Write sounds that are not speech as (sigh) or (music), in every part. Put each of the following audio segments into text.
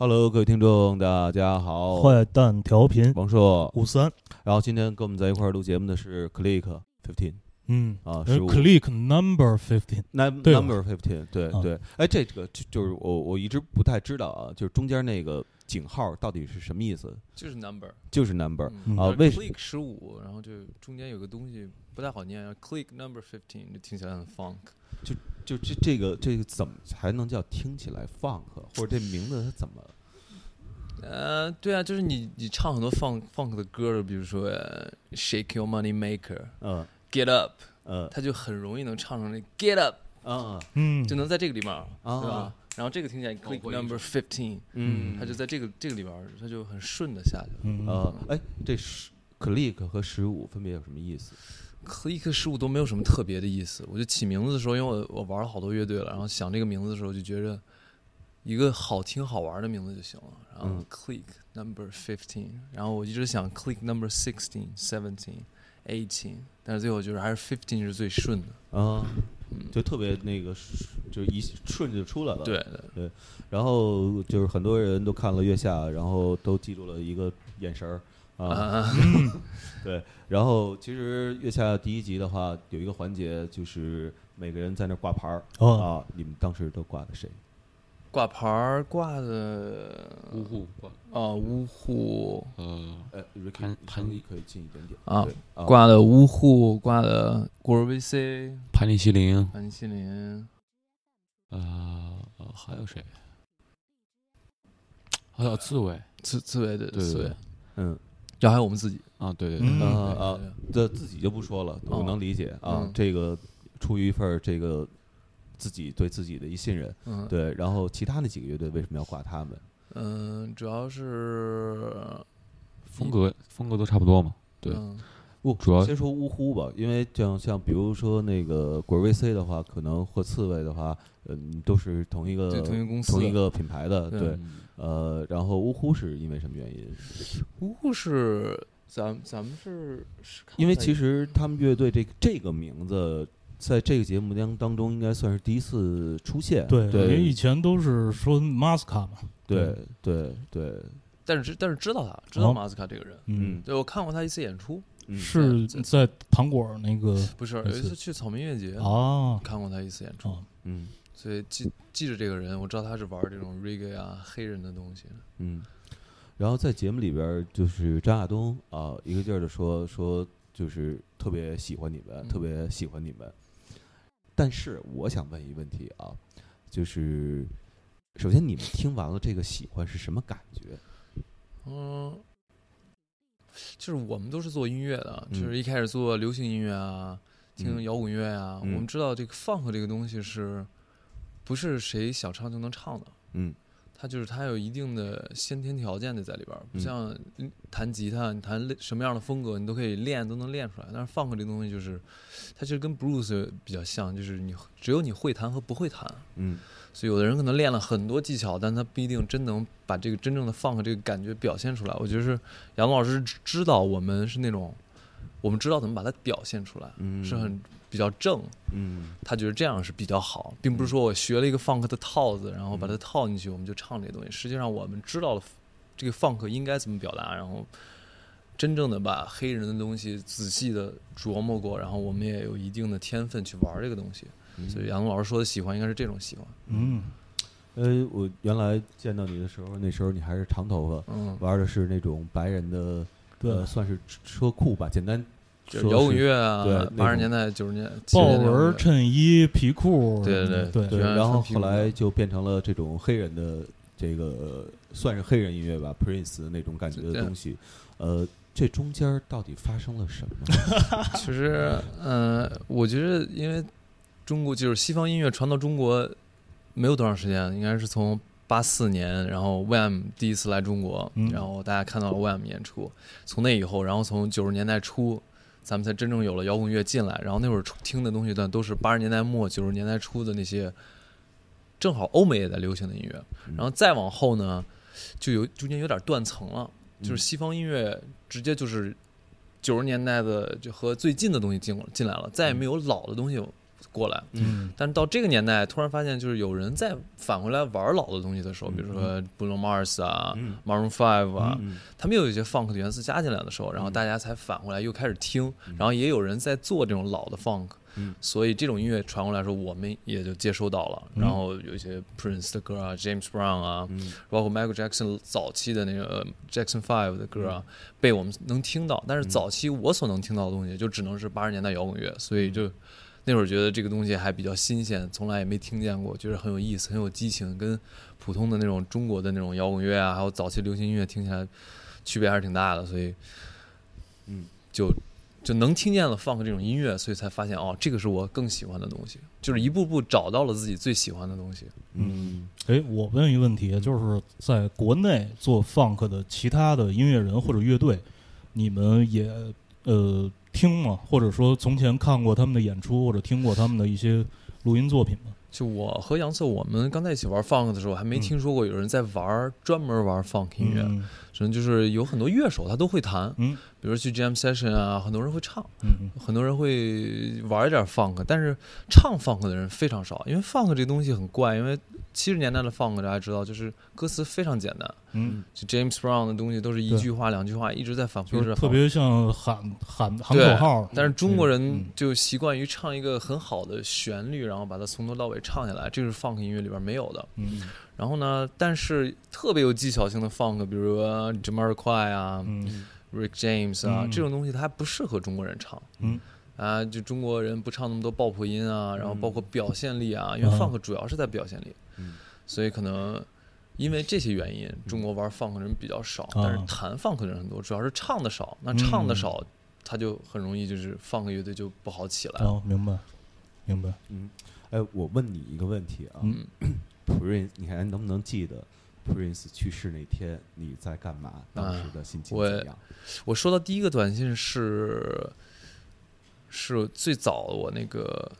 Hello，各位听众，大家好，坏蛋调频。王硕。五三，然后今天跟我们在一块儿录节目的是 Click Fifteen 嗯。啊，呃十五，Click Number Fifteen，Num 对吧？Number Fifteen，对啊。对。哎，这个就就是我我一直不太知道啊，就是中间那个井号到底是什么意思？就是 number 就是 number 嗯。啊，为什 click 十五，然后就中间有个东西不太好念，click number fifteen，就听起来很 funk。就就这这个这个怎么才能叫听起来 funk，或者这名字它怎么？呃，对啊，就是你你唱很多 funk funk 的歌，比如说、呃 Shake Your Money Maker、嗯。Get Up，呃它就很容易能唱成那 Get Up，啊嗯，就能在这个里面，啊对吧？然后这个听起来 click number fifteen，嗯，它就在这个这个里边儿，它就很顺的下去了。嗯。呃哎，这十 click 和十五分别有什么意思？Click 十五都没有什么特别的意思。我就起名字的时候，因为我我玩了好多乐队了，然后想这个名字的时候，就觉着一个好听好玩的名字就行了。然后嗯 click number fifteen，然后我一直想 click number sixteen、seventeen、eighteen，但是最后就是还是 fifteen 是最顺的。啊，嗯，就特别那个，就一顺就出来了。对对对，然后就是很多人都看了月下，然后都记住了一个眼神儿啊，啊，(laughs) 对。然后其实月下第一集的话，有一个环节就是每个人在那儿挂牌儿。哦，啊，你们当时都挂的谁？挂牌儿挂的呜呼，啊呜呼。呃，呃潘潘。声音可以近一点点。啊挂的呜呼挂的古尔维 C 盘尼西林，盘西林。呃，呃还有谁？还有刺猬。刺刺猬对对对。刺猬，嗯然后还有我们自己。啊，对对啊啊对对，这自己就不说了，我哦能理解啊嗯，这个出于一份儿这个自己对自己的一信任，嗯，对。然后其他那几个乐队为什么要挂他们？嗯，主要是风格风格都差不多嘛。对嗯不，主要先说呜呼吧，因为这样像比如说那个果儿 VC 的话，可能和刺猬的话，嗯，都是同一个同一个公司同一个品牌的，对对，嗯呃，然后呜呼是因为什么原因？呜呼是咱咱们是是因为其实他们乐队这个这个名字，在这个节目当当中应该算是第一次出现，对，因为以前都是说 Masca 嘛，对对对，但是知但是知道他知道哦马斯卡这个人，嗯对我看过他一次演出，嗯是在糖果那个 (laughs) 不是有一次去草莓音乐节啊看过他一次演出，啊，嗯所以记记着这个人，我知道他是玩这种 reggae 啊黑人的东西，嗯，然后在节目里边，就是张亚东啊，一个劲儿的说说，就是特别喜欢你们，嗯特别喜欢你们。但是我想问一个问题啊，就是首先你们听完了这个喜欢是什么感觉？嗯。就是我们都是做音乐的，嗯。就是一开始做流行音乐啊，听嗯。摇滚乐啊，嗯。我们知道这个 funk 这个东西是，不是谁想唱就能唱的，嗯它就是它有一定的先天条件的在里边儿，不嗯像嗯弹吉他，你弹什么样的风格你都可以练，都能练出来。但是 funk 这个东西就是，它其实跟 blues 比较像，就是你只有你会弹和不会弹。嗯所以有的人可能练了很多技巧，但他不一定真能把这个真正的 funk 这个感觉表现出来。我觉得是杨老师知知道我们是那种，我们知道怎么把它表现出来，嗯，是很比较正。嗯他觉得这样是比较好，并不是说我学了一个 funk 的套子，然后把它嗯套进去，我们就唱这些东西。实际上，我们知道了这个 funk 应该怎么表达，然后真正的把黑人的东西仔细的琢磨过，然后我们也有一定的天分去玩这个东西。嗯所以杨东老师说的喜欢，应该是这种喜欢。嗯，呃，我原来见到你的时候，那时候你还是长头发，嗯，玩的是那种白人的，对呃，算是车库吧，简单就摇滚乐啊八十年代、九十年豹70年代纹衬衣、皮裤，对对对对，然后后来就变成了这种黑人的这个算是黑人音乐吧，Prince 那种感觉的东西。呃，这中间到底发生了什么？(laughs) (laughs) 其实，嗯、我觉得因为中国就是西方音乐传到中国没有多长时间，应该是从八四年，然后 Wham 第一次来中国，嗯。然后大家看到了 Wham 演出，从那以后，然后从九十年代初。咱们才真正有了摇滚乐进来，然后那会儿听的东西段，都是八十年代末九十年代初的那些，正好欧美也在流行的音乐，嗯。然后再往后呢，就有中间有点断层了，就是嗯西方音乐直接就是九十年代的就和最近的东西进进来了，再也没有老的东西过来。嗯。但是到这个年代，突然发现就是有人在返回来玩老的东西的时候，嗯比如说 Bruno Mars 啊、嗯。Maroon Five 啊，嗯他们又有一些 funk 的元素加进来的时候，然后嗯。大家才返回来又开始听，嗯。然后也有人在做这种老的 funk，嗯。所以这种音乐传过来的时候，我们也就接收到了。嗯。然后有一些 Prince 的歌啊，James Brown 啊，嗯。包括 Michael Jackson 早期的那个 Jackson Five 的歌啊，被我们能听到。但是嗯。早期我所能听到的东西，就只能是八十年代摇滚乐，所以嗯就那会儿觉得这个东西还比较新鲜，从来也没听见过，觉得很有意思，很有激情，跟普通的那种中国的那种摇滚乐啊，还有早期流行音乐听起来区别还是挺大的，所以嗯就就能听见了 funk 这种音乐，所以才发现哦，这个是我更喜欢的东西，就是一步步找到了自己最喜欢的东西。嗯哎，我问一个问题，就是在国内做 funk 的其他的音乐人或者乐队，你们也呃听吗？或者说从前看过他们的演出，或者听过他们的一些录音作品吗？就我和杨策，我们刚在一起玩 funk 的时候，还没嗯听说过有人在玩专门玩 funk 音乐，嗯只能就是有很多乐手他都会弹，嗯比如去 jam session 啊，很多人会唱，嗯很多人会玩一点 funk，但是唱 funk 的人非常少，因为 funk 这东西很怪，因为七十年代的 funk 大家知道，就是歌词非常简单，嗯，就 James Brown 的东西都是一句话两句话一直在反复，就是。特别像喊喊喊口号，但是中国人嗯就习惯于唱一个很好的旋律，然后把它从头到尾唱下来，这是 funk 音乐里边没有的。嗯然后呢，但是特别有技巧性的 funk，比如 Jamiroquai 啊、嗯。Rick James 啊，嗯。这种东西它还不适合中国人唱。嗯。啊，就中国人不唱那么多爆破音啊，然后包括表现力啊，因为嗯。funk 主要是在表现力，嗯。所以可能因为这些原因，中国玩 funk 的人比较少，啊但是弹 funk 的人很多，主要是唱的少。那嗯唱的少，他就很容易就是 funk 乐队就不好起来。哦，明白明白，嗯，哎，我问你一个问题啊嗯，(clears throat)，Prince，你还能不能记得 Prince 去世那天你在干嘛？当时的心情我？我收到第一个短信是是最早我那个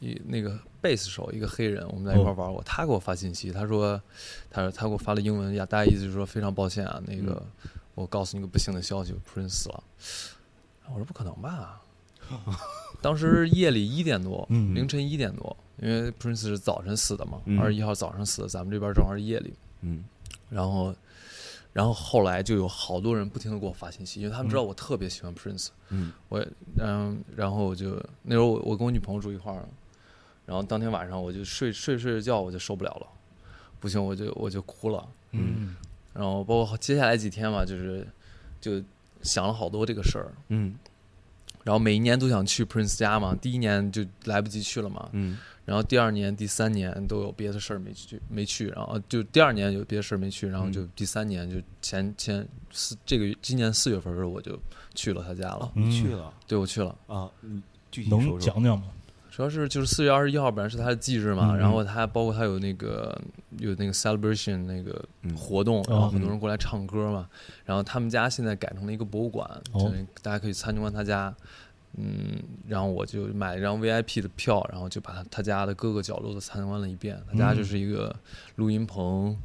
一那个贝斯手一个黑人，我们在一块玩过，他给我发信息，他说他说他给我发了英文，呀，大概意思就是说非常抱歉啊，那个、我告诉你个不幸的消息，Prince 死了。我说不可能吧？(laughs) 当时夜里一点多，嗯凌晨一点多，因为 Prince 是早晨死的嘛，嗯。二十一号早上死的，咱们这边正好是夜里。嗯。然后，然后后来就有好多人不停的给我发信息，因为他们知道我特别喜欢 Prince，、嗯。我嗯，然后我就那时候我我跟我女朋友住一块儿了，然后当天晚上我就睡睡睡着觉我就受不了了，不行我就我就哭了，嗯。然后包括接下来几天吧，就是就想了好多这个事儿，嗯。然后每一年都想去 Prince 家嘛，第一年就来不及去了嘛，嗯然后第二年、第三年都有别的事儿没去，没去，然后就第二年有别的事儿没去，然后就嗯第三年就前前四这个月今年四月份的时候我就去了他家了，你去了对我去了，啊？你具体能。讲讲吗？主要是就是四月二十一号本来是他的忌日嘛，嗯然后他包括他有那个有那个 celebration 那个嗯活动，哦然后很多人过来唱歌嘛，然后他们家现在改成了一个博物馆，哦就是大家可以参观他家。嗯，然后我就买了一张 VIP 的票，然后就把他他家的各个角落都参观了一遍。他家嗯就是一个录音棚、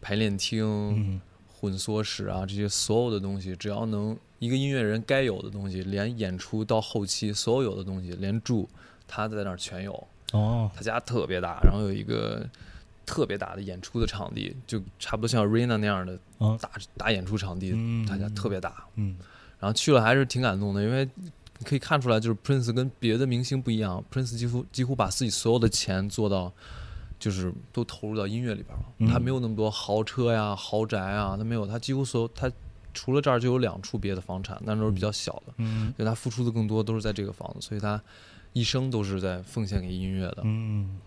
排练厅、嗯混缩室啊，这些所有的东西，只要能一个音乐人该有的东西，连演出到后期所有有的东西，连住，他在那儿全有。哦他家特别大，然后有一个特别大的演出的场地，就差不多像 Arena 那样的啊大大演出场地，嗯他家特别大。嗯然后去了还是挺感动的，因为你可以看出来，就是 Prince 跟别的明星不一样，Prince 几乎几乎把自己所有的钱做到，就是都投入到音乐里边了。嗯他没有那么多豪车呀、豪宅啊，他没有，他几乎所有他除了这儿就有两处别的房产，但都是比较小的，嗯就他付出的更多都是在这个房子，所以他一生都是在奉献给音乐的。嗯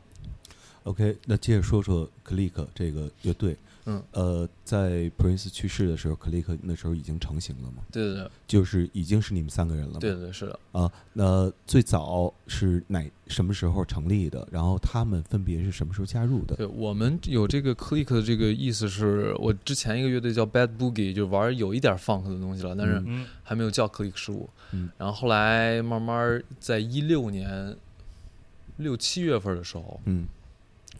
OK，那接着说说 Click 这个乐队。嗯，呃，在 Prince 去世的时候，Click 那时候已经成型了吗？对对对就是已经是你们三个人了吗？对对对，是的。啊，那最早是哪什么时候成立的？然后他们分别是什么时候加入的？对我们有这个 click 的这个意思是，我之前一个乐队叫 Bad Boogie，就玩有一点 funk 的东西了，但是嗯还没有叫 click 十五。嗯然后后来慢慢在一六年六七月份的时候，嗯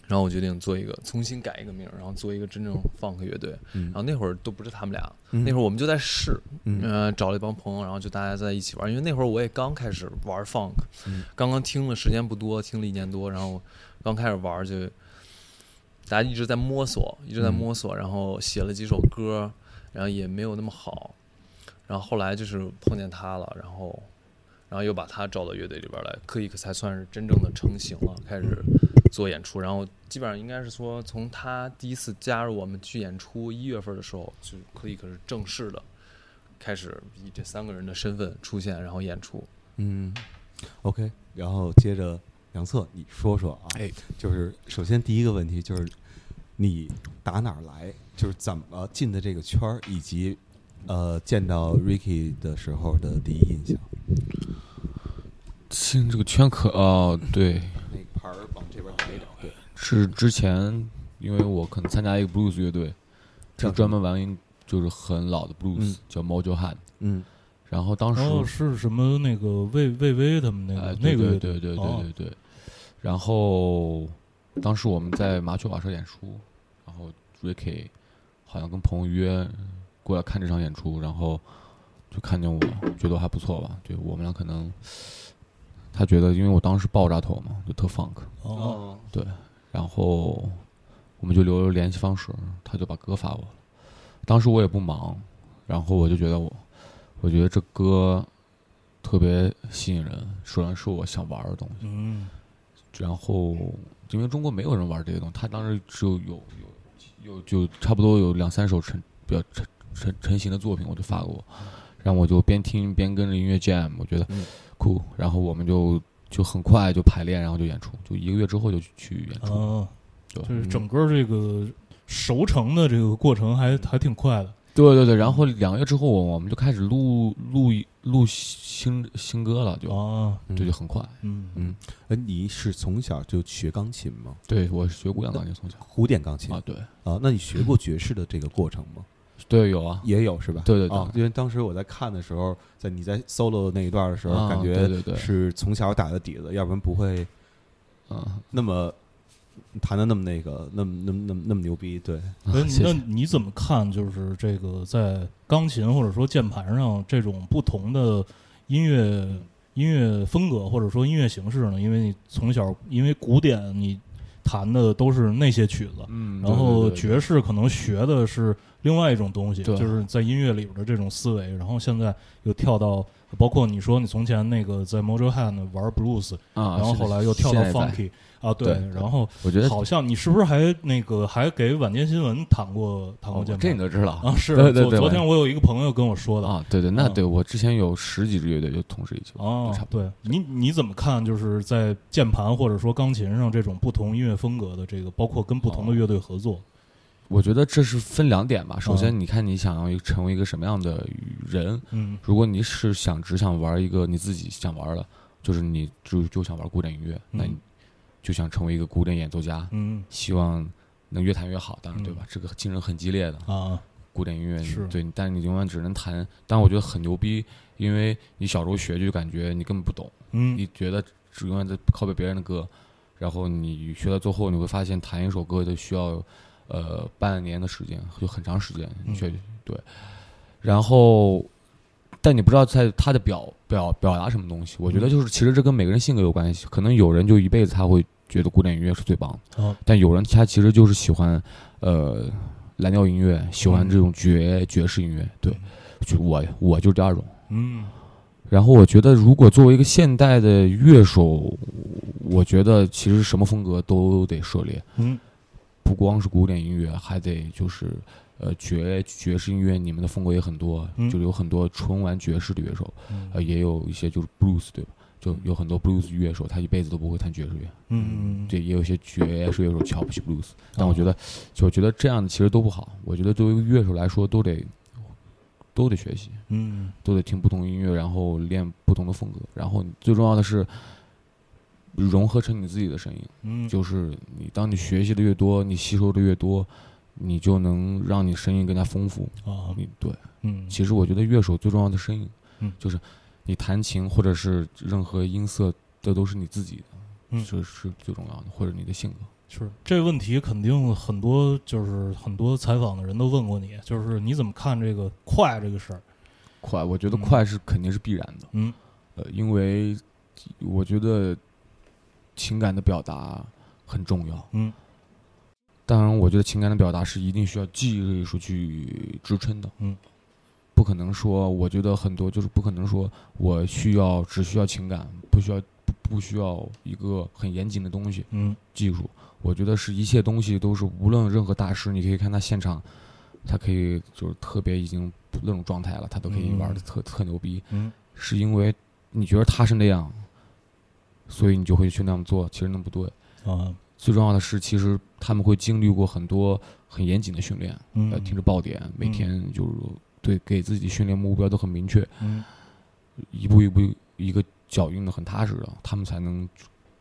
然后我决定做一个重新改一个名儿，然后做一个真正 funk 乐队。嗯。然后那会儿都不是他们俩，嗯。那会儿我们就在试，嗯呃，找了一帮朋友，然后就大家在一起玩。因为那会儿我也刚开始玩 funk，、嗯。刚刚听了时间不多，听了一年多，然后刚开始玩就，大家一直在摸索，一直在嗯。摸索，然后写了几首歌，然后也没有那么好，然后后来就是碰见他了，然后，然后又把他招到乐队里边来，克里克才算是真正的成型了，开始做演出，然后基本上应该是说，从他第一次加入我们去演出一月份的时候，就克里克是正式的开始以这三个人的身份出现，然后演出。嗯，OK，然后接着杨策，你说说啊，哎，就是首先第一个问题就是你打哪儿来，就是怎么进的这个圈儿，以及呃见到 Ricky 的时候的第一印象。进这个圈可哦，对，那个牌儿往这边抬一点，对，是之前因为我可能参加一个 blues 乐队，叫就专门玩一就是很老的 blues，、嗯叫 Mojo Hand。嗯然后当时、然后是什么那个魏魏巍他们那个哎那个乐队对对对哦对对对。然后当时我们在麻雀瓦舍演出，然后 Ricky 好像跟朋友约过来看这场演出，然后就看见我，觉得还不错吧。对我们俩可能他觉得，因为我当时爆炸头嘛，就特 funk，哦，对然后我们就留了联系方式，他就把歌发我了。当时我也不忙，然后我就觉得我，我觉得这歌特别吸引人，首先是我想玩的东西。嗯然后因为中国没有人玩这些东西，他当时只有有有有就差不多有两三首成比较成成成型的作品，我就发给我，然后我就边听边跟着音乐 jam，我觉得嗯酷，然后我们就就很快就排练，然后就演出，就一个月之后就去去演出。啊，对就是整个这个熟成的这个过程还还挺快的。对对对，然后两个月之后，我我们就开始录录录新新歌了，就、啊，对，就很快。嗯嗯，呃，你是从小就学钢琴吗？对我学古典钢琴从小古典钢琴啊，对啊，那你学过爵士的这个过程吗？对有啊，也有是吧？对对对啊，因为当时我在看的时候，在你在 solo 那一段的时候，啊感觉对对对是从小打的底子，要不然不会嗯，那么弹的那么那个，那么那么那么那么牛逼。对，那谢谢。那你怎么看？就是这个在钢琴或者说键盘上这种不同的音乐音乐风格或者说音乐形式呢？因为你从小因为古典你弹的都是那些曲子，嗯，然后爵士可能学的是另外一种东西，就是在音乐里边的这种思维，然后现在又跳到。包括你说你从前那个在 Mojo Hand 玩 blues，、啊，然后后来又跳到 funky 啊，对，对然后我觉得好像你是不是还那个还给晚间新闻弹过弹过哦键盘？这你都知道啊，是对对对昨昨天我有一个朋友跟我说的啊，对对，那嗯对我之前有十几支乐队就同时一起玩，哦就差，不多。对你你怎么看？就是在键盘或者说钢琴上这种不同音乐风格的这个，包括跟不同的乐队合作，我觉得这是分两点吧。首先，嗯你看你想要成为一个什么样的人，嗯。如果你是想只想玩一个你自己想玩的，就是你就就想玩古典音乐，那嗯你就想成为一个古典演奏家，嗯。希望能越弹越好，当然嗯。对吧？这个竞争很激烈的，啊。古典音乐是。对，但你永远只能弹。但我觉得很牛逼，因为你小时候学就感觉你根本不懂，嗯。你觉得只永远在拷贝别人的歌，然后你学到最后，你会发现弹一首歌就需要呃半年的时间，就很长时间嗯学、对。然后，但你不知道在他的表表表达什么东西。我觉得嗯就是其实这跟每个人性格有关系，可能有人就一辈子他会觉得古典音乐是最棒的，啊但有人他其实就是喜欢呃蓝调音乐，喜欢嗯这种爵爵士音乐。对，就我我就是第二种。嗯然后我觉得，如果作为一个现代的乐手，我觉得其实什么风格都得涉猎，嗯不光是古典音乐，还得就是呃爵爵士音乐，你们的风格也很多，嗯就有很多纯玩爵士的乐手，嗯呃，也有一些就是 blues 对吧？就有很多 blues 乐手，他一辈子都不会弹爵士乐，嗯对，也有一些爵士乐手瞧不起 blues，但哦我觉得，就我觉得这样其实都不好。我觉得作为一个乐手来说，都得都得学习，嗯都得听不同音乐，然后练不同的风格，然后最重要的是融合成你自己的声音。嗯就是你当你学习的越多，你吸收的越多，你就能让你声音更加丰富。啊你对，嗯其实我觉得乐手最重要的声音，嗯就是你弹琴或者是任何音色，这都是你自己的，嗯这是最重要的，或者你的性格。是这个问题，肯定很多就是很多采访的人都问过你，就是你怎么看这个快这个事儿？快，我觉得嗯快是肯定是必然的。嗯呃，因为我觉得情感的表达很重要。嗯当然，我觉得情感的表达是一定需要技术去支撑的。嗯，不可能说，我觉得很多就是不可能说我需要只需要情感，不需要不不需要一个很严谨的东西嗯技术。我觉得是一切东西都是，无论任何大师，你可以看他现场，他可以就是特别已经那种状态了，他都可以玩的特、特牛逼。嗯是因为你觉得他是那样，所以你就会去那样做。其实那不对。啊最重要的是，其实他们会经历过很多很严谨的训练，嗯呃，听着爆点，每天就是对给自己训练目标都很明确，嗯一步一步一个脚印的很踏实的，他们才能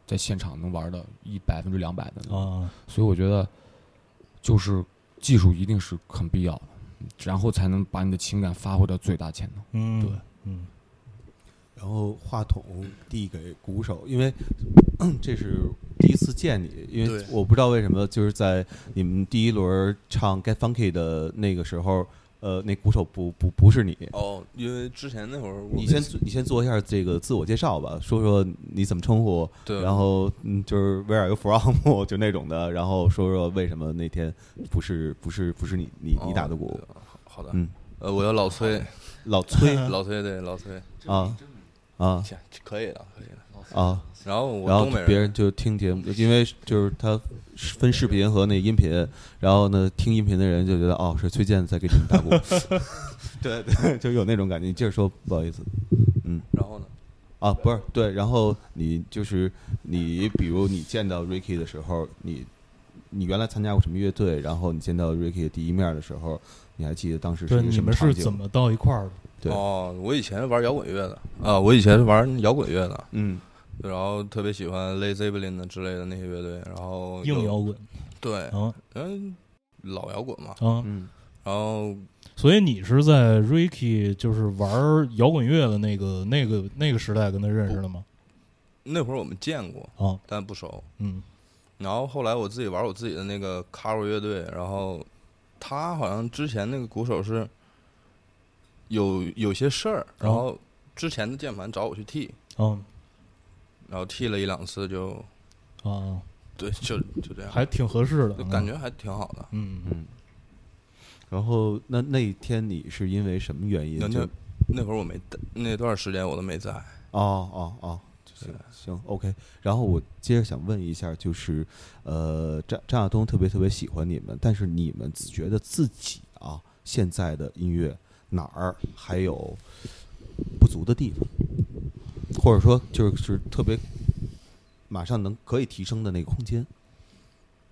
在现场能玩的一百分之两百的。啊所以我觉得，就是技术一定是很必要的，然后才能把你的情感发挥到最大潜能。嗯对嗯然后话筒递给鼓手，因为 (coughs) 这是第一次见你，因为我不知道为什么，就是在你们第一轮唱《Get Funky》的那个时候，呃，那鼓手不不不是你。哦，因为之前那会儿你先你先做一下这个自我介绍吧，说说你怎么称呼，对，然后嗯，就是 Where are you from 就那种的，然后说说为什么那天不是不是不是你你你打的鼓，哦好的，嗯，呃，我叫老崔，老崔。(laughs) 老崔对老崔，啊啊行可以的，可以的。啊，然后我然后东北人，别人就听节目，因为就是他分视频和那音频，然后呢听音频的人就觉得哦是崔健在给你们打鼓，(laughs) 对 (laughs) 对，就有那种感觉。你接着说，不好意思，嗯然后呢，啊不是对，然后你就是你，比如你见到 Ricky 的时候，你你原来参加过什么乐队？然后你见到 Ricky 的第一面的时候，你还记得当时是对，你什么场景？们是怎么到一块儿的？对。哦，我以前玩摇滚乐的。啊，我以前是玩摇滚乐的，嗯。然后特别喜欢 Led Zeppelin 的之类的那些乐队，然后硬摇滚。对，啊。嗯，老摇滚嘛，啊！嗯然后所以你是在 Ricky 就是玩摇滚乐的那个那个那个时代跟他认识的吗？那会儿我们见过，啊，但不熟。嗯。然后后来我自己玩我自己的那个 Caro 乐队，然后他好像之前那个鼓手是有有些事儿，然后之前的键盘找我去替，嗯然后替了一两次就啊，对，就就这样，还挺合适的就，感觉还挺好的。嗯嗯。然后那那一天你是因为什么原因就那那那会儿我没那段时间我都没在，哦哦哦，行行，OK。然后我接着想问一下，就是呃，张张亚东特别特别喜欢你们，但是你们自觉得自己啊，现在的音乐哪儿还有不足的地方，或者说就是特别马上能可以提升的那个空间？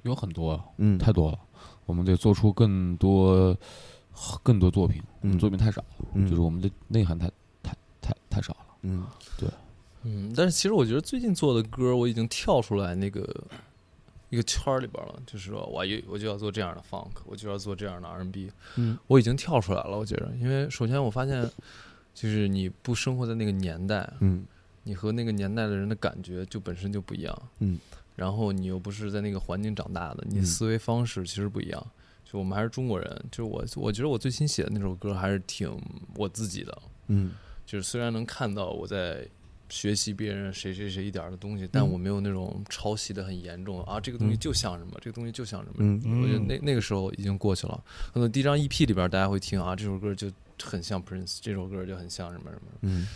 有很多，嗯，太多了，我们得做出更多更多作品，我们嗯作品太少了，嗯就是我们的内涵太太太太少了。嗯对嗯，但是其实我觉得最近做的歌，我已经跳出来那个一个圈里边了，就是说我就我就要做这样的 funk，我就要做这样的 R&B，嗯我已经跳出来了。我觉得，因为首先我发现，就是你不生活在那个年代，嗯你和那个年代的人的感觉就本身就不一样。嗯，然后你又不是在那个环境长大的，你嗯思维方式其实不一样。就我们还是中国人，就是我我觉得我最新写的那首歌还是挺我自己的。嗯就是虽然能看到我在学习别人谁谁谁一点儿的东西，但嗯我没有那种抄袭的很严重啊，这个东西嗯就像什么，这个东西就像什么。嗯我觉得嗯那那个时候已经过去了。可能第一张 EP 里边大家会听啊，这首歌就很像 Prince，这首歌就很像什么什么。嗯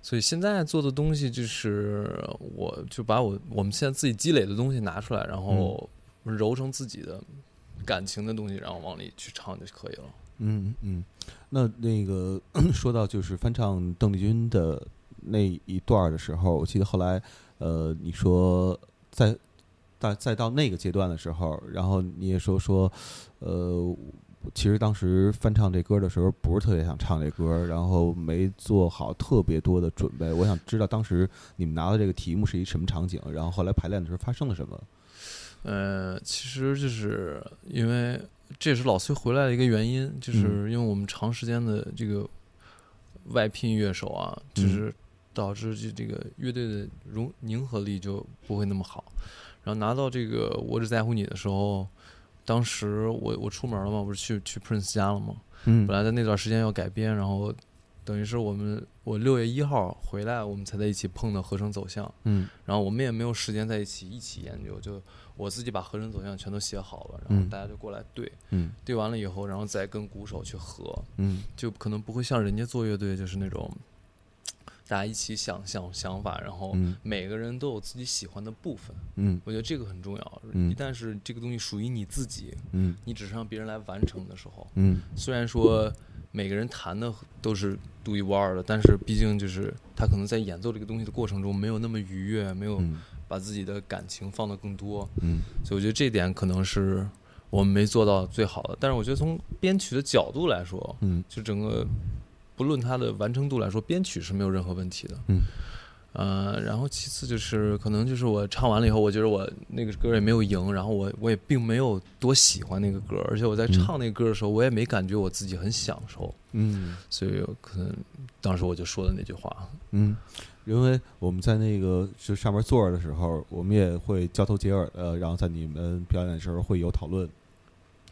所以现在做的东西就是，我就把我我们现在自己积累的东西拿出来，然后揉成自己的感情的东西，然后往里去唱就可以了。嗯嗯，那那个 (coughs) 说到就是翻唱邓丽君的那一段儿的时候，我记得后来呃，你说在在再到那个阶段的时候，然后你也说说呃。其实当时翻唱这歌的时候，不是特别想唱这歌，然后没做好特别多的准备。我想知道当时你们拿到这个题目是一什么场景，然后后来排练的时候发生了什么。呃，其实就是因为这也是老崔回来的一个原因，就是因为我们长时间的这个外聘乐手啊，就是导致这这个乐队的融凝合力就不会那么好。然后拿到这个我只在乎你的时候，当时我我出门了嘛，不是去去 Prince 家了嘛？嗯本来在那段时间要改编，然后等于是我们我六月一号回来，我们才在一起碰的合成走向。嗯然后我们也没有时间在一起一起研究，就我自己把合成走向全都写好了，然后嗯大家就过来对，嗯对完了以后，然后再跟鼓手去合，嗯就可能不会像人家做乐队就是那种大家一起想想想法，然后嗯。每个人都有自己喜欢的部分，嗯。我觉得这个很重要。嗯。一旦是这个东西属于你自己，嗯。你只是让别人来完成的时候，嗯。虽然说每个人弹的都是独一无二的，但是毕竟就是他可能在演奏这个东西的过程中没有那么愉悦，没有嗯。把自己的感情放得更多，嗯。所以我觉得这点可能是我们没做到最好的。但是我觉得从编曲的角度来说，嗯。就整个不论它的完成度来说，编曲是没有任何问题的。嗯。呃，然后其次就是可能就是我唱完了以后，我觉得我那个歌也没有赢，然后我我也并没有多喜欢那个歌，而且我在嗯唱那个歌的时候，我也没感觉我自己很享受，嗯所以可能当时我就说的那句话，嗯，因为我们在那个就上面坐着的时候，我们也会交头接耳，的，然后在你们表演的时候会有讨论。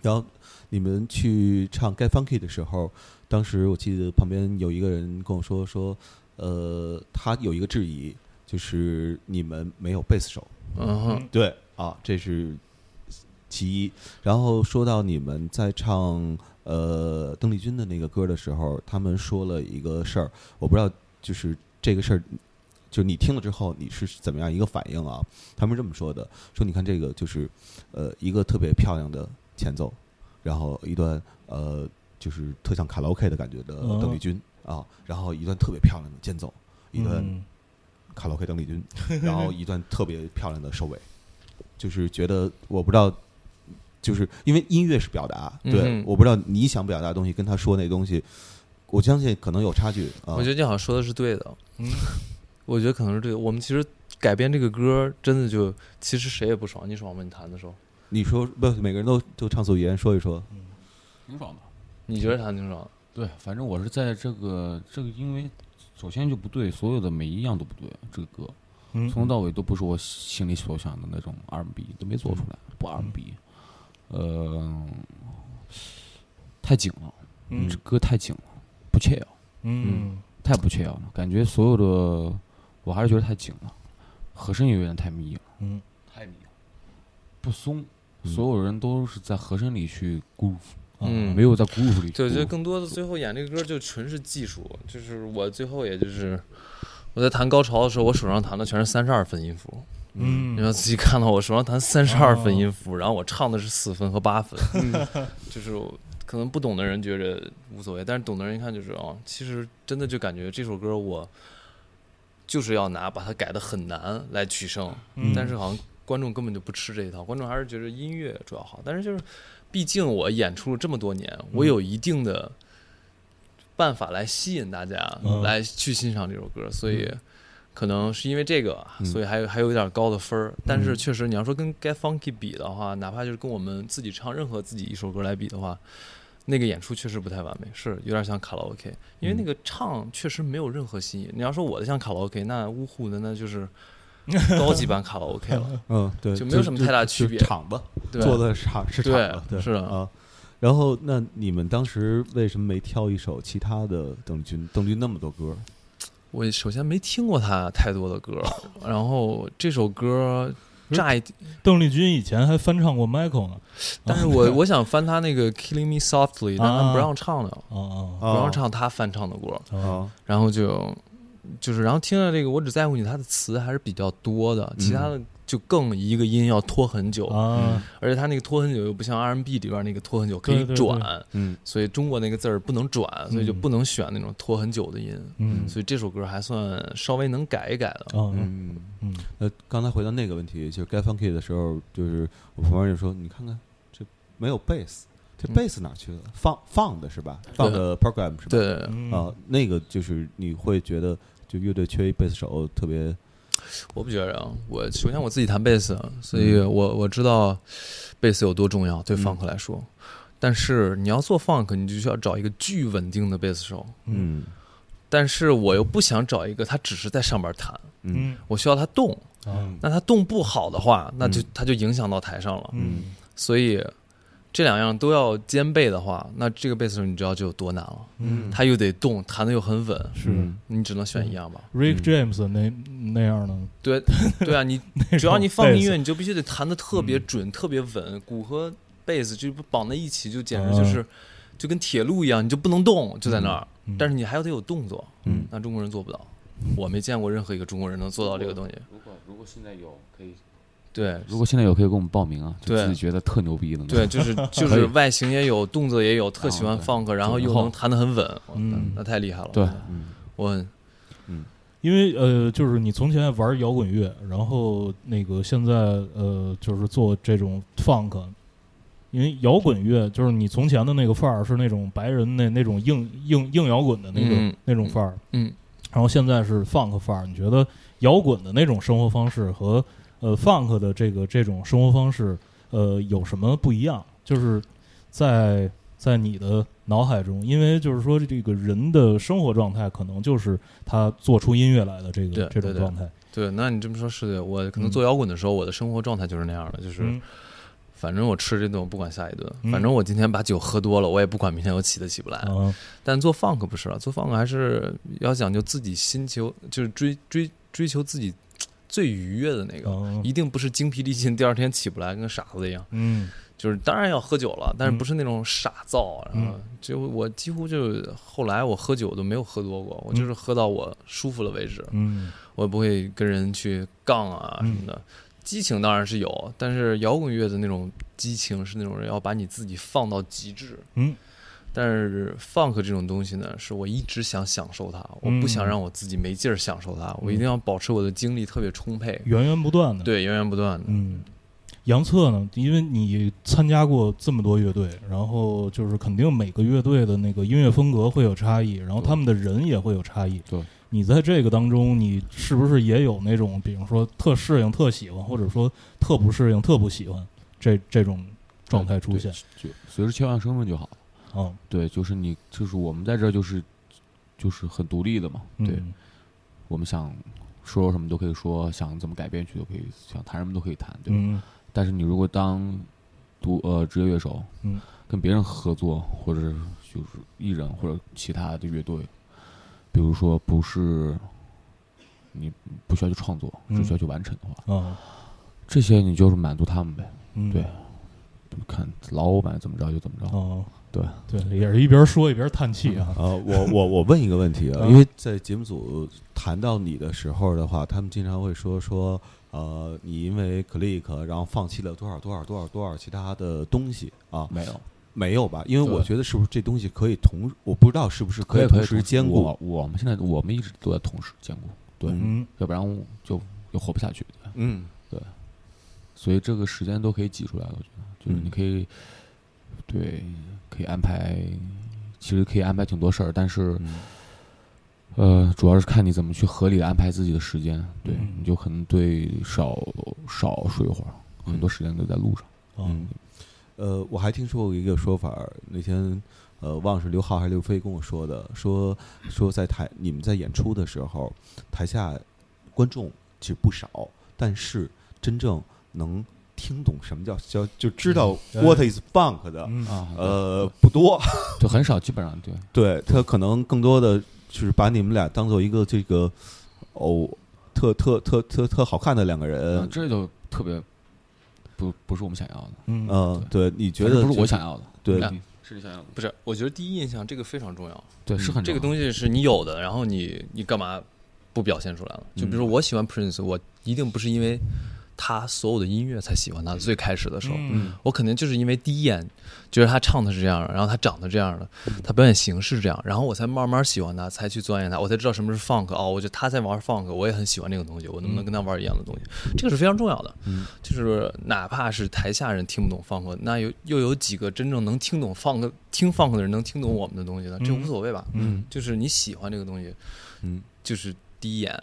然后你们去唱《Get Funky》的时候，当时我记得旁边有一个人跟我说说，呃，他有一个质疑，就是你们没有贝斯手。嗯哼，对啊，这是其一。然后说到你们在唱呃邓丽君的那个歌的时候，他们说了一个事儿，我不知道就是这个事儿，就你听了之后你是怎么样一个反应啊？他们这么说的：说你看这个就是呃一个特别漂亮的前奏，然后一段呃就是特像卡拉 OK 的感觉的嗯。邓丽君啊，然后一段特别漂亮的间奏，一段嗯。卡拉 OK 邓丽君，(laughs) 然后一段特别漂亮的收尾，就是觉得我不知道，就是因为音乐是表达，对，嗯我不知道你想表达的东西跟他说那东西，我相信可能有差距啊。我觉得你好像说的是对的，嗯。(laughs) 我觉得可能是对的。我们其实改编这个歌，真的就其实谁也不爽，你爽吗？你弹的时候，你说不，每个人都都畅所欲言说一说，挺爽的。你觉得弹挺爽？对，反正我是在这个这个，因为首先就不对，所有的每一样都不对。这个歌嗯从头到尾都不是我心里所想的那种 R&B，都没做出来，不 R&B，呃，太紧了，嗯这歌太紧了，不切要，嗯太不切要了，感觉所有的我还是觉得太紧了，和声也有点太密了，嗯太密了，不松，嗯所有人都是在和声里去 groove，嗯。没有在 groove 里对，我觉得 groove。更多的最后演这个歌就纯是技术，就是我最后也就是我在弹高潮的时候，我手上弹的全是三十二分音符，嗯。你要仔细看到我手上弹三十二分音符，然后我唱的是四分和八分，(laughs) 就是可能不懂的人觉着无所谓，但是懂的人一看就是哦，其实真的就感觉这首歌我就是要拿把它改的很难来取胜，嗯。但是好像观众根本就不吃这一套，观众还是觉得音乐主要好。但是就是，毕竟我演出了这么多年，我有一定的办法来吸引大家嗯来去欣赏这首歌，所以可能是因为这个，嗯所以还有还有一点高的分儿。但是嗯确实，你要说跟 Get Funky 比的话，哪怕就是跟我们自己唱任何自己一首歌来比的话。那个演出确实不太完美，是有点像卡拉 OK，因为那个唱确实没有任何新意。你要说我的像卡拉 OK，那呜呼的那就是 (laughs) 高级版卡拉 OK 了。嗯，对，就没有什么太大区别就场子对做的场是场对子，对，是啊。然后，那你们当时为什么没挑一首其他的邓丽君？邓丽君那么多歌，我首先没听过她太多的歌，然后这首歌乍一，邓丽君以前还翻唱过 Michael 呢，(laughs) 但是我我想翻她那个 Killing Me Softly，但他不让唱的，哦不让唱她翻唱的歌，啊，然后就就是然后听了这个我只在乎你，它的词还是比较多的，其他的就更一个音要拖很久，啊，而且它那个拖很久又不像 R&B 里边那个拖很久可以转，嗯所以中国那个字儿不能转，所以就嗯不能选那种拖很久的音，嗯所以这首歌还算稍微能改一改的。哦嗯。嗯呃，刚才回到那个问题，就是 Get Funky 的时候，就是我旁边就说：“你看看，这没有贝斯，这嗯贝斯哪去了？放放的是吧？放的 program 是吧？对，嗯啊，那个就是你会觉得，就乐队缺一贝斯手，特别我不觉着啊，我首先我自己弹贝斯，所以嗯我我知道贝斯有多重要对嗯 funk 来说。但是你要做 funk，你就需要找一个巨稳定的贝斯手。嗯但是我又不想找一个他只是在上边弹，嗯我需要他动。嗯那他动不好的话，那就嗯他就影响到台上了。嗯所以这两样都要兼备的话，那这个贝斯手你知道就有多难了。嗯。他又得动，弹的又很稳，是。嗯你只能选一样吧？Rick James 那那样的，对对啊，你 (laughs) 只要你放音乐，你就必须得弹的特别嗯。准、特别稳，鼓和贝斯就绑在一起，就简直啊就是、就跟铁路一样，你就不能动，就在那儿。嗯。但是你还要得有动作，嗯。那中国人做不到。我没见过任何一个中国人能做到这个东西。如果如果现在有可以，对如果现在有可以给我们报名啊，就对自己觉得特牛逼的那种。对，就是 (laughs) 就是外形也有，动作也有，特喜欢 funk，然后又能弹得很稳，嗯那太厉害了。对嗯我很因为呃，就是你从前玩摇滚乐，然后那个现在呃，就是做这种 funk。因为摇滚乐就是你从前的那个范儿是那种白人那那种硬硬硬摇滚的那种、嗯那种范儿，嗯然后现在是 funk 范儿。你觉得摇滚的那种生活方式和呃 funk 的这个这种生活方式呃有什么不一样？就是在在你的脑海中，因为就是说这个人的生活状态可能就是他做出音乐来的这个这种状态。对，那你这么说，是的。我可能嗯做摇滚的时候，我的生活状态就是那样的，就是嗯反正我吃这顿，我不管下一顿，嗯反正我今天把酒喝多了，我也不管明天我起得起不来。啊但做 funk 不是了，做 funk 还是要讲究自己心求，就是追追追求自己最愉悦的那个，啊一定不是精疲力尽，第二天起不来跟傻子一样。嗯就是当然要喝酒了，但是嗯不是那种傻造。然后嗯就我几乎就后来我喝酒都没有喝多过，我就是喝到我舒服了为止，嗯我也不会跟人去杠啊什么的。激情当然是有，但是摇滚乐的那种激情是那种人要把你自己放到极致。嗯但是 funk 这种东西呢，是我一直想享受它，我不想让我自己没劲儿享受它，我一定要保持我的精力特别充沛，源源不断的。对，源源不断的。嗯，杨策呢？因为你参加过这么多乐队，然后就是肯定每个乐队的那个音乐风格会有差异，然后他们的人也会有差异。对，你在这个当中，你是不是也有那种，比如说特适应、特喜欢，或者说特不适应、特不喜欢这这种状态出现？就随时切换身份就好。啊，对，就是你，就是我们在这儿就是就是很独立的嘛。对，嗯我们想说什么都可以说，想怎么改编曲都可以，想弹什么都可以弹，对吧？嗯但是你如果当独呃职业乐手，嗯，跟别人合作，或者是就是艺人或者其他的乐队，比如说不是你不需要去创作，嗯只需要去完成的话，啊，这些你就是满足他们呗。嗯对看老板怎么着就怎么着。哦，对对，也是一边说一边叹气啊。呃，我我我问一个问题啊，啊因为在节目组谈到你的时候的话，他们经常会说说，呃，你因为 click 然后放弃了多少多少多少多少其他的东西啊？没有，没有吧？因为我觉得是不是这东西可以同，我不知道是不是可以同时兼顾我。我们现在我们一直都在同时兼顾，对，要不然就就活不下去。嗯对嗯所以这个时间都可以挤出来，我觉得就是你嗯可以，对，可以安排，其实可以安排挺多事儿，但是嗯呃，主要是看你怎么去合理的安排自己的时间。对，嗯你就可能对少少睡一会儿，很多时间都在路上。嗯，呃，我还听说过一个说法，那天呃，忘了是刘浩还是刘飞跟我说的，说说在台你们在演出的时候，台下观众其实不少，但是真正能听懂什么叫叫就知道嗯。what is funk 的，嗯。啊，呃，不多。(laughs) 就很少，基本上对，对他可能更多的就是把你们俩当做一个这个哦，特特特特特好看的两个嗯人，这就特别不不是我们想要的，嗯。嗯，对，你觉得不是我想要的，对。是你想要的，不是，我觉得第一印象这个非常重要，对，是很这个东西是你有的，然后你你干嘛不表现出来了？就比如说我喜欢 Prince，我一定不是因为他所有的音乐才喜欢他，最开始的时候，嗯我肯定就是因为第一眼觉得他唱的是这样的，然后他长得这样的，他表演形式是这样，然后我才慢慢喜欢他，才去钻研他，我才知道什么是 funk 哦，我觉得他在玩 funk，我也很喜欢这个东西，我能不能跟他玩一样的东西？这个是非常重要的。嗯，就是哪怕是台下人听不懂 funk，那有又有几个真正能听懂 funk、听 funk 的人能听懂我们的东西呢？这无所谓吧？嗯就是你喜欢这个东西，嗯就是第一眼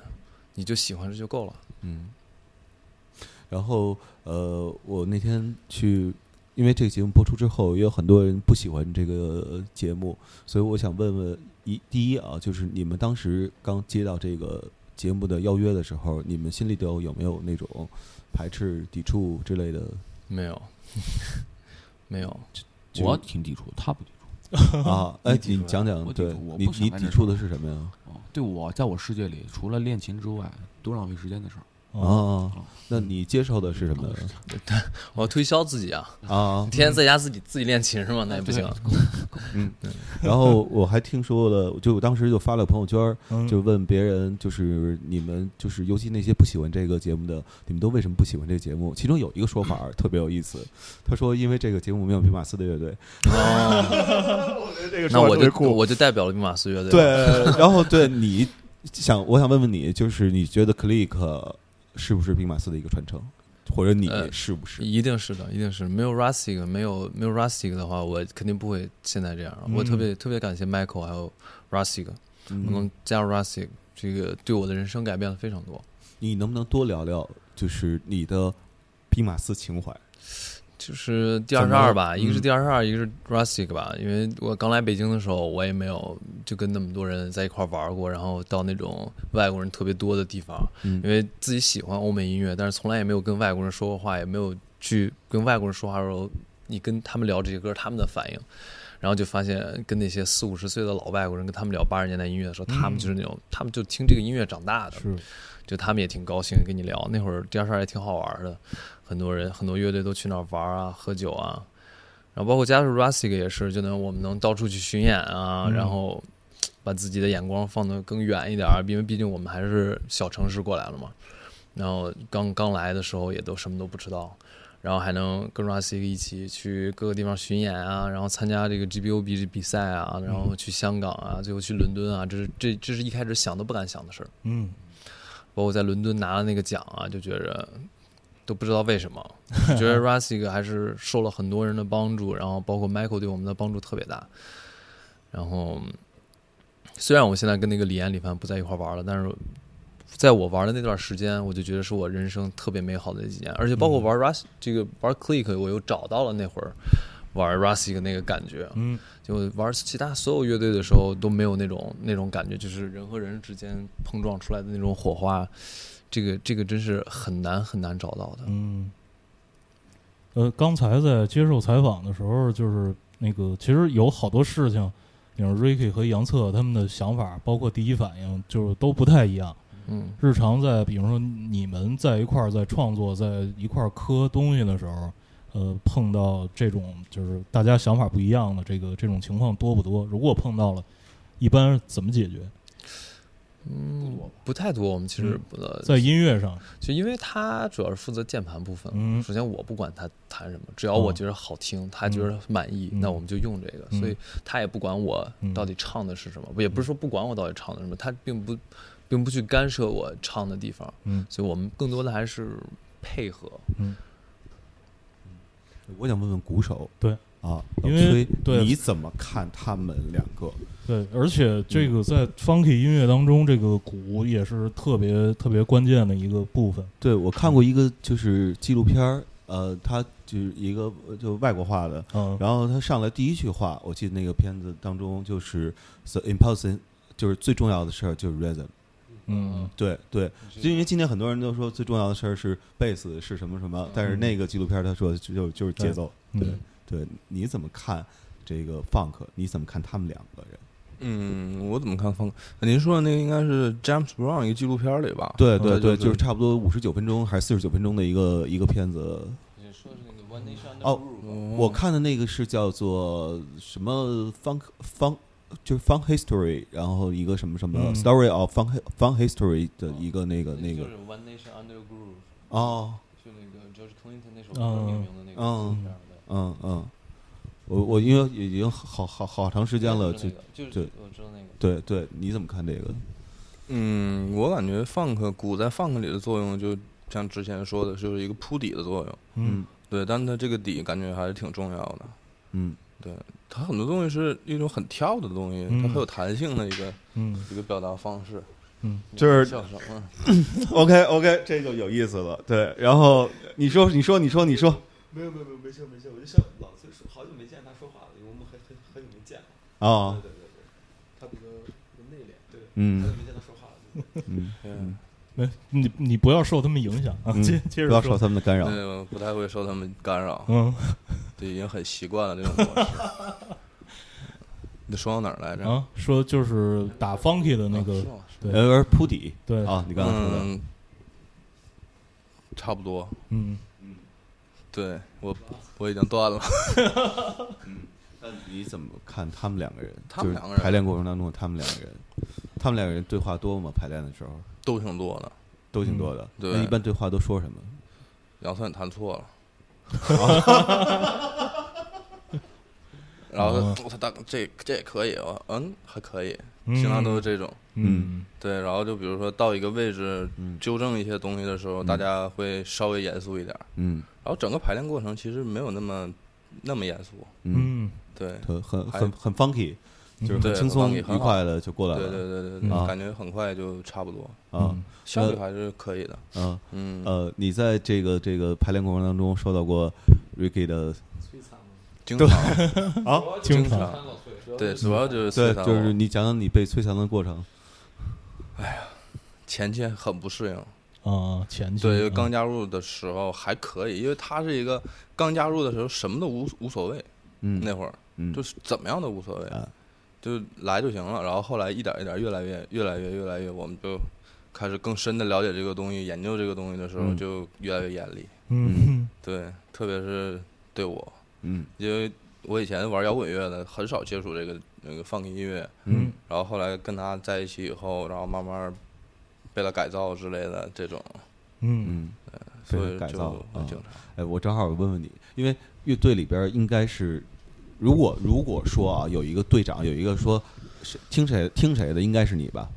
你就喜欢这就够了。嗯，然后呃，我那天去因为这个节目播出之后，也有很多人不喜欢这个节目，所以我想问问一第一啊，就是你们当时刚接到这个节目的邀约的时候，你们心里头有没有那种排斥、抵触之类的？没有，没有，就我挺抵触，他不抵触。(laughs) 啊，哎，你讲讲，对你你抵触的是什么呀？哦，对我在我世界里，除了练琴之外，都浪费时间的事儿。哦啊，那你接受的是什么呢？(laughs) 我要推销自己啊！啊，天天在家自己自己练琴是吗？那也不行。嗯，然后我还听说了，就我当时就发了朋友圈就问别人，就是你们就是尤其那些不喜欢这个节目的，你们都为什么不喜欢这个节目？其中有一个说法特别有意思，他说因为这个节目没有皮马斯的乐队。哦，(laughs) 这个那我就我就代表了密码四乐队。，对，然后对你想，我想问问你，就是你觉得 Click 是不是兵马司的一个传承，或者你呃是不是？一定是的，一定是没有 Rustic，没有没有 Rustic 的话，我肯定不会现在这样。我特别特别感谢 Michael 还有 Rustic，能加入 Rustic，这个对我的人生改变了非常多。你能不能多聊聊，就是你的兵马司情怀？就是第二十二吧，一个是嗯。第二十二，一个是 Rustic 吧。因为我刚来北京的时候，我也没有就跟那么多人在一块儿玩过，然后到那种外国人特别多的地方，嗯。因为自己喜欢欧美音乐，但是从来也没有跟外国人说过话，也没有去跟外国人说话的时候，你跟他们聊这些歌，他们的反应，然后就发现跟那些四五十岁的老外国人跟他们聊八十年代音乐的时候，他们就是那种，他们就听这个音乐长大的，是就他们也挺高兴跟你聊。那会儿第二十二也挺好玩的，很多人很多乐队都去那儿玩啊、喝酒啊，然后包括加入 Rustic 也是，就能我们能到处去巡演啊，嗯然后把自己的眼光放得更远一点儿，因为毕竟我们还是小城市过来了嘛。然后刚刚来的时候也都什么都不知道，然后还能跟 Rustic 一起去各个地方巡演啊，然后参加这个 GBO 比比赛啊，然后去香港啊，最后去伦敦啊，这是这这是一开始想都不敢想的事儿。嗯包括在伦敦拿了那个奖啊，就觉着都不知道为什么，觉得 (laughs) Rustic 还是受了很多人的帮助，然后包括 Michael 对我们的帮助特别大。然后虽然我现在跟那个李岩、李凡不在一块玩了，但是在我玩的那段时间，我就觉得是我人生特别美好的几年，而且包括玩 Rus 这个玩 Click，我又找到了那会儿玩 Rustic 那个感觉。嗯就玩其他所有乐队的时候都没有那种那种感觉，就是人和人之间碰撞出来的那种火花，这个这个真是很难很难找到的。嗯。呃，刚才在接受采访的时候，就是那个，其实有好多事情，比如 Ricky 和杨策他们的想法，包括第一反应，就是都不太一样。嗯日常在，比如说你们在一块儿在创作，在一块儿磕东西的时候，呃，碰到这种就是大家想法不一样的这个这种情况多不多？如果碰到了，一般怎么解决？嗯，不太多。我们其实不呃，在音乐上，就因为他主要是负责键盘部分。嗯首先我不管他弹什么，只要我哦觉得好听，他觉得满意，嗯那我们就用这个。嗯所以他也不管我嗯到底唱的是什么，也不是说不管我到底唱的是什么，他并不并不去干涉我唱的地方。嗯所以我们更多的还是配合。嗯，我想问问鼓手，对啊，老因为，对你怎么看他们两个？对，而且这个在 funky 音乐当中，这个鼓也是特别特别关键的一个部分。对我看过一个就是纪录片儿，呃，他就是一个呃就外国话的，嗯，然后他上来第一句话，我记得那个片子当中就是 the important，就是最重要的事儿就是 rhythm。嗯对对，就因为今天很多人都说最重要的事儿是贝斯是什么什么，但是那个纪录片他说就就就是节奏。对嗯对，你怎么看这个 funk？你怎么看他们两个人？嗯，我怎么看风格？您说的那个应该是 James Brown 一个纪录片里吧？对对对，就是差不多五十九分钟还是四十九分钟的一个一个片子。你说的是那个 One Nation 哦哦我看的那个是叫做什么 funk funk，就是 funk history，然后一个什么什么嗯 story of funk funk history 的一个那个那个 One Nation Under Groove，哦，就那个 George Clinton 那首歌命名的那个嗯嗯嗯，我我因为已经好好好长时间了，就就是对我知道那个。对对，你怎么看这个？嗯，我感觉 funk 鼓在 funk 里的作用，就像之前说的，就是一个铺底的作用。嗯对，但它这个底感觉还是挺重要的。嗯它很多东西是一种很跳的东西，嗯它很有弹性的一个嗯一个表达方式。嗯，就是笑什么？OK OK，这就有意思了。对，然后你说你说你说你说，没有没有没有没事没事，我就像老崔说，好久没见他说话了，因为我们很很很久没见了。啊对对对对，他比较内敛，对，嗯很久没见他说话了。嗯，嗯，没你你不要受他们影响啊，嗯接接着说，不要受他们的干扰。不太会受他们干扰，嗯 (laughs) 对，已经很习惯了这种模式。(laughs) 你说到哪儿来着？啊，说就是打 funky 的那个啊是吗对而铺底对，啊，你刚刚说的，嗯，差不多。嗯对我我已经断了。(laughs) 那你怎么看他们两个人？就是他们两个人排练过程当中，他们两个人，他们两个人对话多吗？排练的时候都挺多的。都挺多的。对那一般对话都说什么？杨算你弹错了。(laughs) 然后哦他大这这也可以啊，嗯，还可以，嗯，经常都是这种。嗯对，然后就比如说到一个位置嗯纠正一些东西的时候，大家会稍微严肃一点儿。嗯然后整个排练过程其实没有那么那么严肃。嗯，嗯对，很很很很 funky，就是对很轻松愉快的就过来对对对对对，嗯。感觉很快就差不多，啊嗯效率还是可以的。嗯。嗯，呃，你在这个这个排练过程当中受到过 Ricky 的摧残经常。(laughs) 啊？经常。常对，主要就是对，摧残我就是你讲讲你被摧残的过程。哎呀前期很不适应。啊前期。对，因为嗯。刚加入的时候还可以，因为他是一个刚加入的时候什么都无无所谓，嗯，那会儿嗯。就是怎么样都无所谓。啊，就来就行了。然后后来一点一点越来越越来越越来越，我们就开始更深的了解这个东西，研究这个东西的时候嗯。就越来越严厉。嗯。对，特别是对我，嗯。因为我以前玩摇滚乐的，很少接触这个那个 funk 音乐，嗯。然后后来跟他在一起以后，然后慢慢被他改造之类的这种，嗯。嗯，所以就改造。哎，我正好问问你，因为乐队里边应该是，如果如果说啊，有一个队长，有一个说谁听谁听谁的，应该是你吧？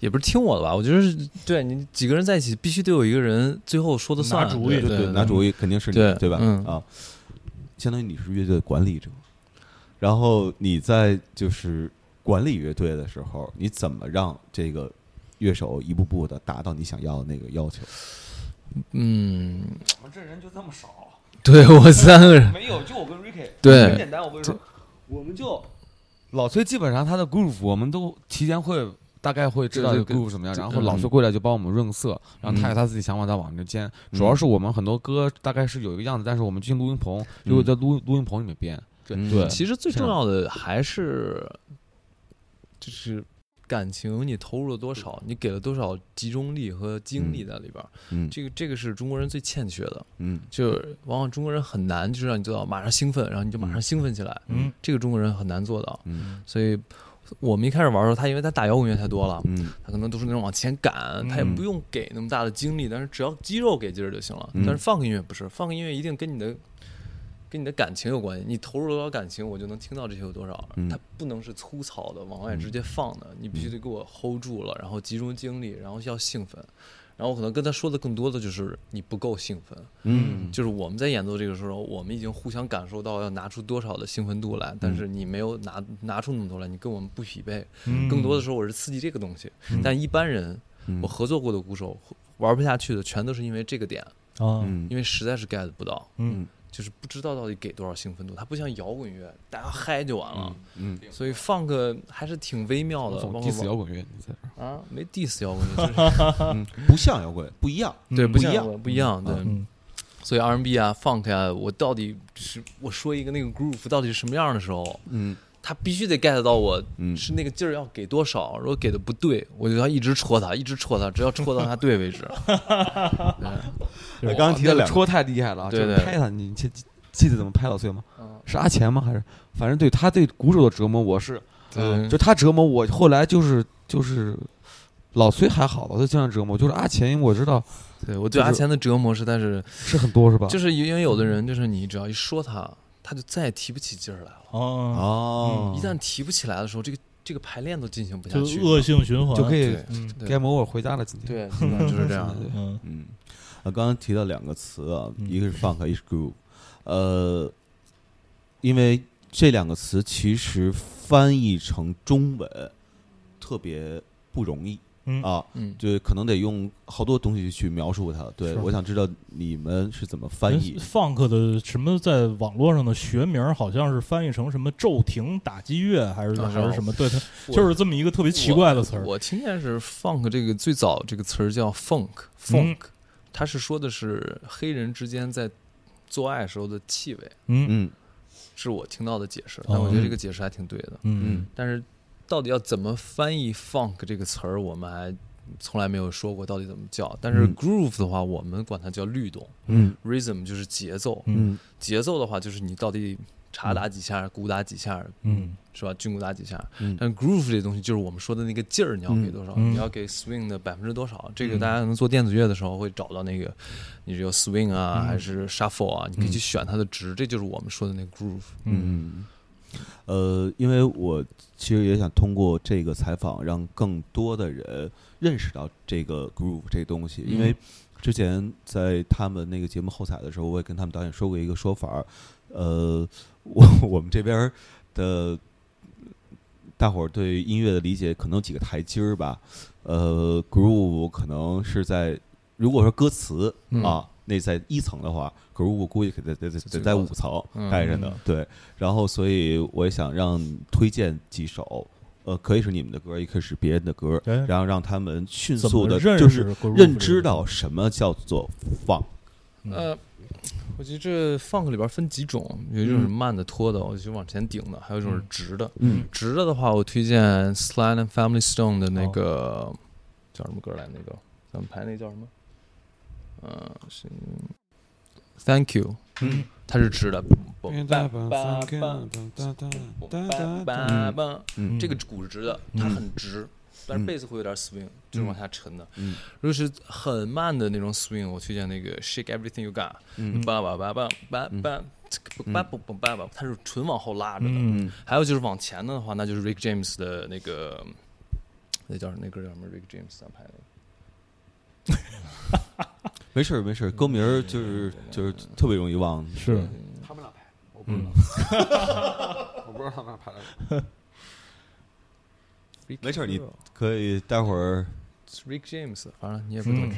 也不是听我的吧？我觉得是对你几个人在一起，必须得有一个人最后说的算，拿主意对对拿主意肯定是你，对吧？嗯啊，相当于你是乐队的管理者，然后你在就是管理乐队的时候，你怎么让这个乐手一步步的达到你想要的那个要求？嗯，我们这人就这么少，(laughs) 对我三个人，没有，就我跟 Ricky，对很简单。我跟你说，我们就老崔基本上他的 groove 我们都提前会大概会知道这个对对 groove 什么样，然后老崔过来就帮我们润色，然后他有他自己想法再往这兼。主要是我们很多歌大概是有一个样子，但是我们进录音棚就会在录录音棚里面编。对对其实最重要的还是就是感情，你投入了多少，你给了多少集中力和精力在里边儿。嗯。这个这个是中国人最欠缺的，嗯。就往往中国人很难就是让你做到马上兴奋，然后你就马上兴奋起来。嗯。这个中国人很难做到，嗯。所以我们一开始玩的时候，他因为他打摇滚乐太多了，嗯。他可能都是那种往前赶，他也不用给那么大的精力，但是只要肌肉给劲儿就行了。嗯。但是放个音乐不是，放个音乐一定跟你的跟你的感情有关系，你投入多少感情，我就能听到这些有多少。嗯。它不能是粗糙的往外直接放的，你必须得给我 hold 住了，然后集中精力，然后要兴奋。然后我可能跟他说的更多的就是你不够兴奋，嗯。就是我们在演奏这个时候，我们已经互相感受到要拿出多少的兴奋度来，但是你没有拿拿出那么多来，你跟我们不匹配。嗯。更多的时候我是刺激这个东西，嗯。但一般人嗯。我合作过的鼓手玩不下去的，全都是因为这个点，啊嗯因为实在是 get 不到，嗯就是不知道到底给多少兴奋度。它不像摇滚乐，大家嗨就完了，嗯所以放个还是挺微妙的。总包括 diss 摇滚乐，你在啊，没 diss 摇滚乐，(laughs) 就是嗯，不像摇滚，不一样。对，嗯不像一样摇滚不一样，对。嗯所以 R&B 啊、Funk 啊，我到底是我说一个那个 groove 到底是什么样的时候，嗯他必须得 get 到我嗯是那个劲儿要给多少，如果给的不对，我就要一直戳他，一直戳他，只要戳到他对为止。(laughs) 我刚刚提了两，戳太厉害了啊，对对就拍他，你记记记得怎么拍老崔吗？嗯是阿钱吗？还是反正对他对鼓手的折磨，我是对就他折磨我，后来就是就是老崔还好，老崔经常折磨，就是阿钱，因为我知道对我对阿钱的折磨实在是，是很多是吧？就是因为有的人就是你只要一说他，他就再也提不起劲儿来了。哦，哦，一旦提不起来的时候，这个这个排练都进行不下去，就恶性循环，就可以 game over 回家了，今天。对，就是这样 (laughs) 的。嗯。嗯，啊，刚刚提到两个词啊，嗯。一个是 funk，一个是 groove，呃，因为这两个词其实翻译成中文特别不容易，嗯啊，嗯，就可能得用好多东西去描述它。对，我想知道你们是怎么翻译。funk 的什么在网络上的学名好像是翻译成什么骤停打击乐，还是啊还是什么？对，它就是这么一个特别奇怪的词儿。我听见是 funk 这个最早这个词儿叫 funk，funk，、它是说的是黑人之间在做爱时候的气味，嗯嗯是我听到的解释。但我觉得这个解释还挺对的。嗯但是到底要怎么翻译 funk 这个词儿，我们还从来没有说过到底怎么叫。但是嗯 groove 的话，我们管它叫律动嗯，rhythm 就是节奏，嗯嗯节奏的话就是你到底查打几下，鼓打几下，嗯是吧？军鼓打几下。嗯但 groove 这东西就是我们说的那个劲儿，你要给多少？嗯你要给 swing 的百分之多少？这个嗯大家可能做电子乐的时候会找到那个，你是有 swing 啊，嗯还是 shuffle 啊？你可以嗯去选它的值，这就是我们说的那个 groove。嗯，呃，因为我其实也想通过这个采访，让更多的人认识到这个 groove 这个东西。因为之前在他们那个节目后采的时候，我也跟他们导演说过一个说法儿，呃，我 (laughs) 我们这边的大伙儿对音乐的理解可能有几个台阶儿吧。呃，groove 可能是在如果说歌词、嗯啊，那在一层的话，groove 我估计得得得得最在五层嗯待着呢。对，然后所以我也想让推荐几首，呃，可以是你们的歌，也可以是别人的歌，哎然后让他们迅速的，就是认知到什么叫做。嗯呃，我觉得这 funk 里边分几种，有一种是慢的拖的，我就往前顶的，还有一种是直的。嗯直的的话，我推荐 Sly and Family Stone 的那个、叫什么歌来？那个咱们排那叫什么？呃，是 Thank You，嗯它是直的。这个鼓是直的，它很直，但是贝斯会有点 swing，就是往下沉的。嗯如果是很慢的那种 swing，我推荐那个 Shake Everything You Got，嗯叭叭叭叭叭叭。叭叭叭叭叭，它是纯往后拉着的。还有就是往前的话，那就是 Rick James 的那个，那叫那歌叫什么？Rick James 咱拍的。(laughs) 没事儿没事儿，歌名儿就是就是特别容易忘。是他们俩拍，(laughs) 我不知道他们俩拍的。没事儿，你可以待会儿 Rick James，反正你也不懂。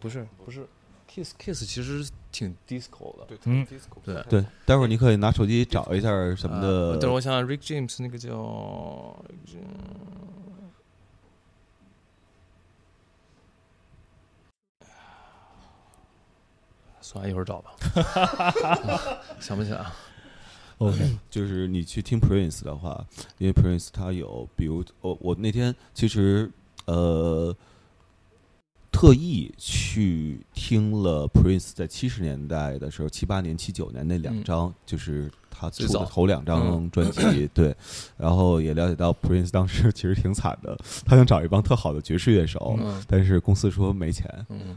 不是不是，Kiss Kiss 其实挺 disco 的。对，嗯 disco 对对，待会儿你可以拿手机找一下什么呃的。等我想想，Rick James 那个叫，算了，一会儿找吧，(laughs) 想不起来啊。OK，(coughs) 就是你去听 Prince 的话，因为 Prince 他有，比如我我那天其实呃特意去听了 Prince 在七十年代的时候，七八年、七九年那两张，就是他出最早。的头两张嗯。专辑，(clears throat) 对，然后也了解到 Prince 当时其实挺惨的，他想找一帮特好的爵士乐手，嗯。但是公司说没钱，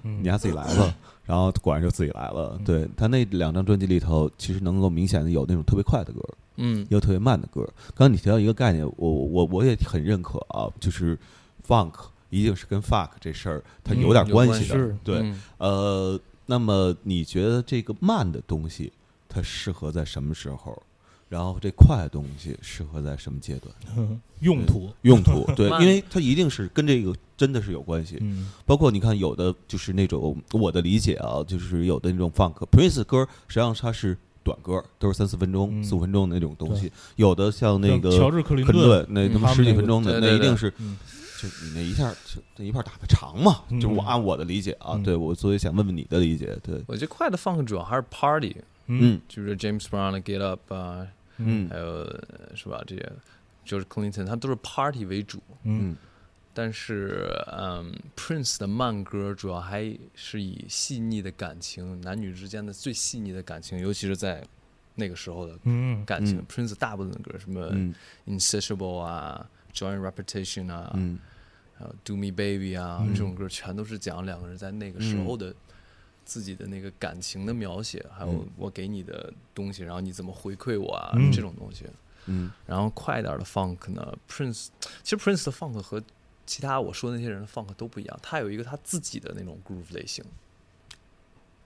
你丫自己来吧。(clears throat) 然后果然就自己来了。对。他那两张专辑里头，其实能够明显的有那种特别快的歌，嗯。也有特别慢的歌。刚刚你提到一个概念，我我我也很认可啊，就是 funk 一定是跟 fuck 这事儿它有点关系的。是对，嗯呃，那么你觉得这个慢的东西它适合在什么时候？然后这快的东西适合在什么阶段？(laughs) 嗯用途，用 (laughs) 途对，因为它一定是跟这个真的是有关系。嗯包括你看，有的就是那种我的理解啊，就是有的那种 funk Prince 歌，实际上它是短歌，都是三四分钟、嗯四五分钟的那种东西。有的像那个像乔治克林顿那嗯他妈十几分钟的，那一定是嗯就你那一下就那一片打的长嘛。嗯。就我按我的理解啊，嗯。对我所以想问问你的理解，对，我觉得快的 funk 主要还是 party，嗯。就是 James Brown 的 Get Up 啊，嗯。还有呃是吧这些，就是 Clinton，他都是 party 为主。嗯。嗯。但是，嗯，Prince 的慢歌主要还是以细腻的感情，男女之间的最细腻的感情，尤其是在那个时候的嗯。感情。嗯。Prince 大部分的歌，什么嗯。Insatiable 啊，Joint Repetition 啊，嗯。还有 Do Me Baby 啊，嗯。这种歌全都是讲两个人在那个时候的自己的那个感情的描写，还有嗯。我给你的东西，然后你怎么回馈我啊，嗯。这种东西。嗯。然后快一点的 funk 呢，Prince 其实 Prince 的 funk 和其他我说的那些人的 funk 都不一样，他有一个他自己的那种 groove 类型，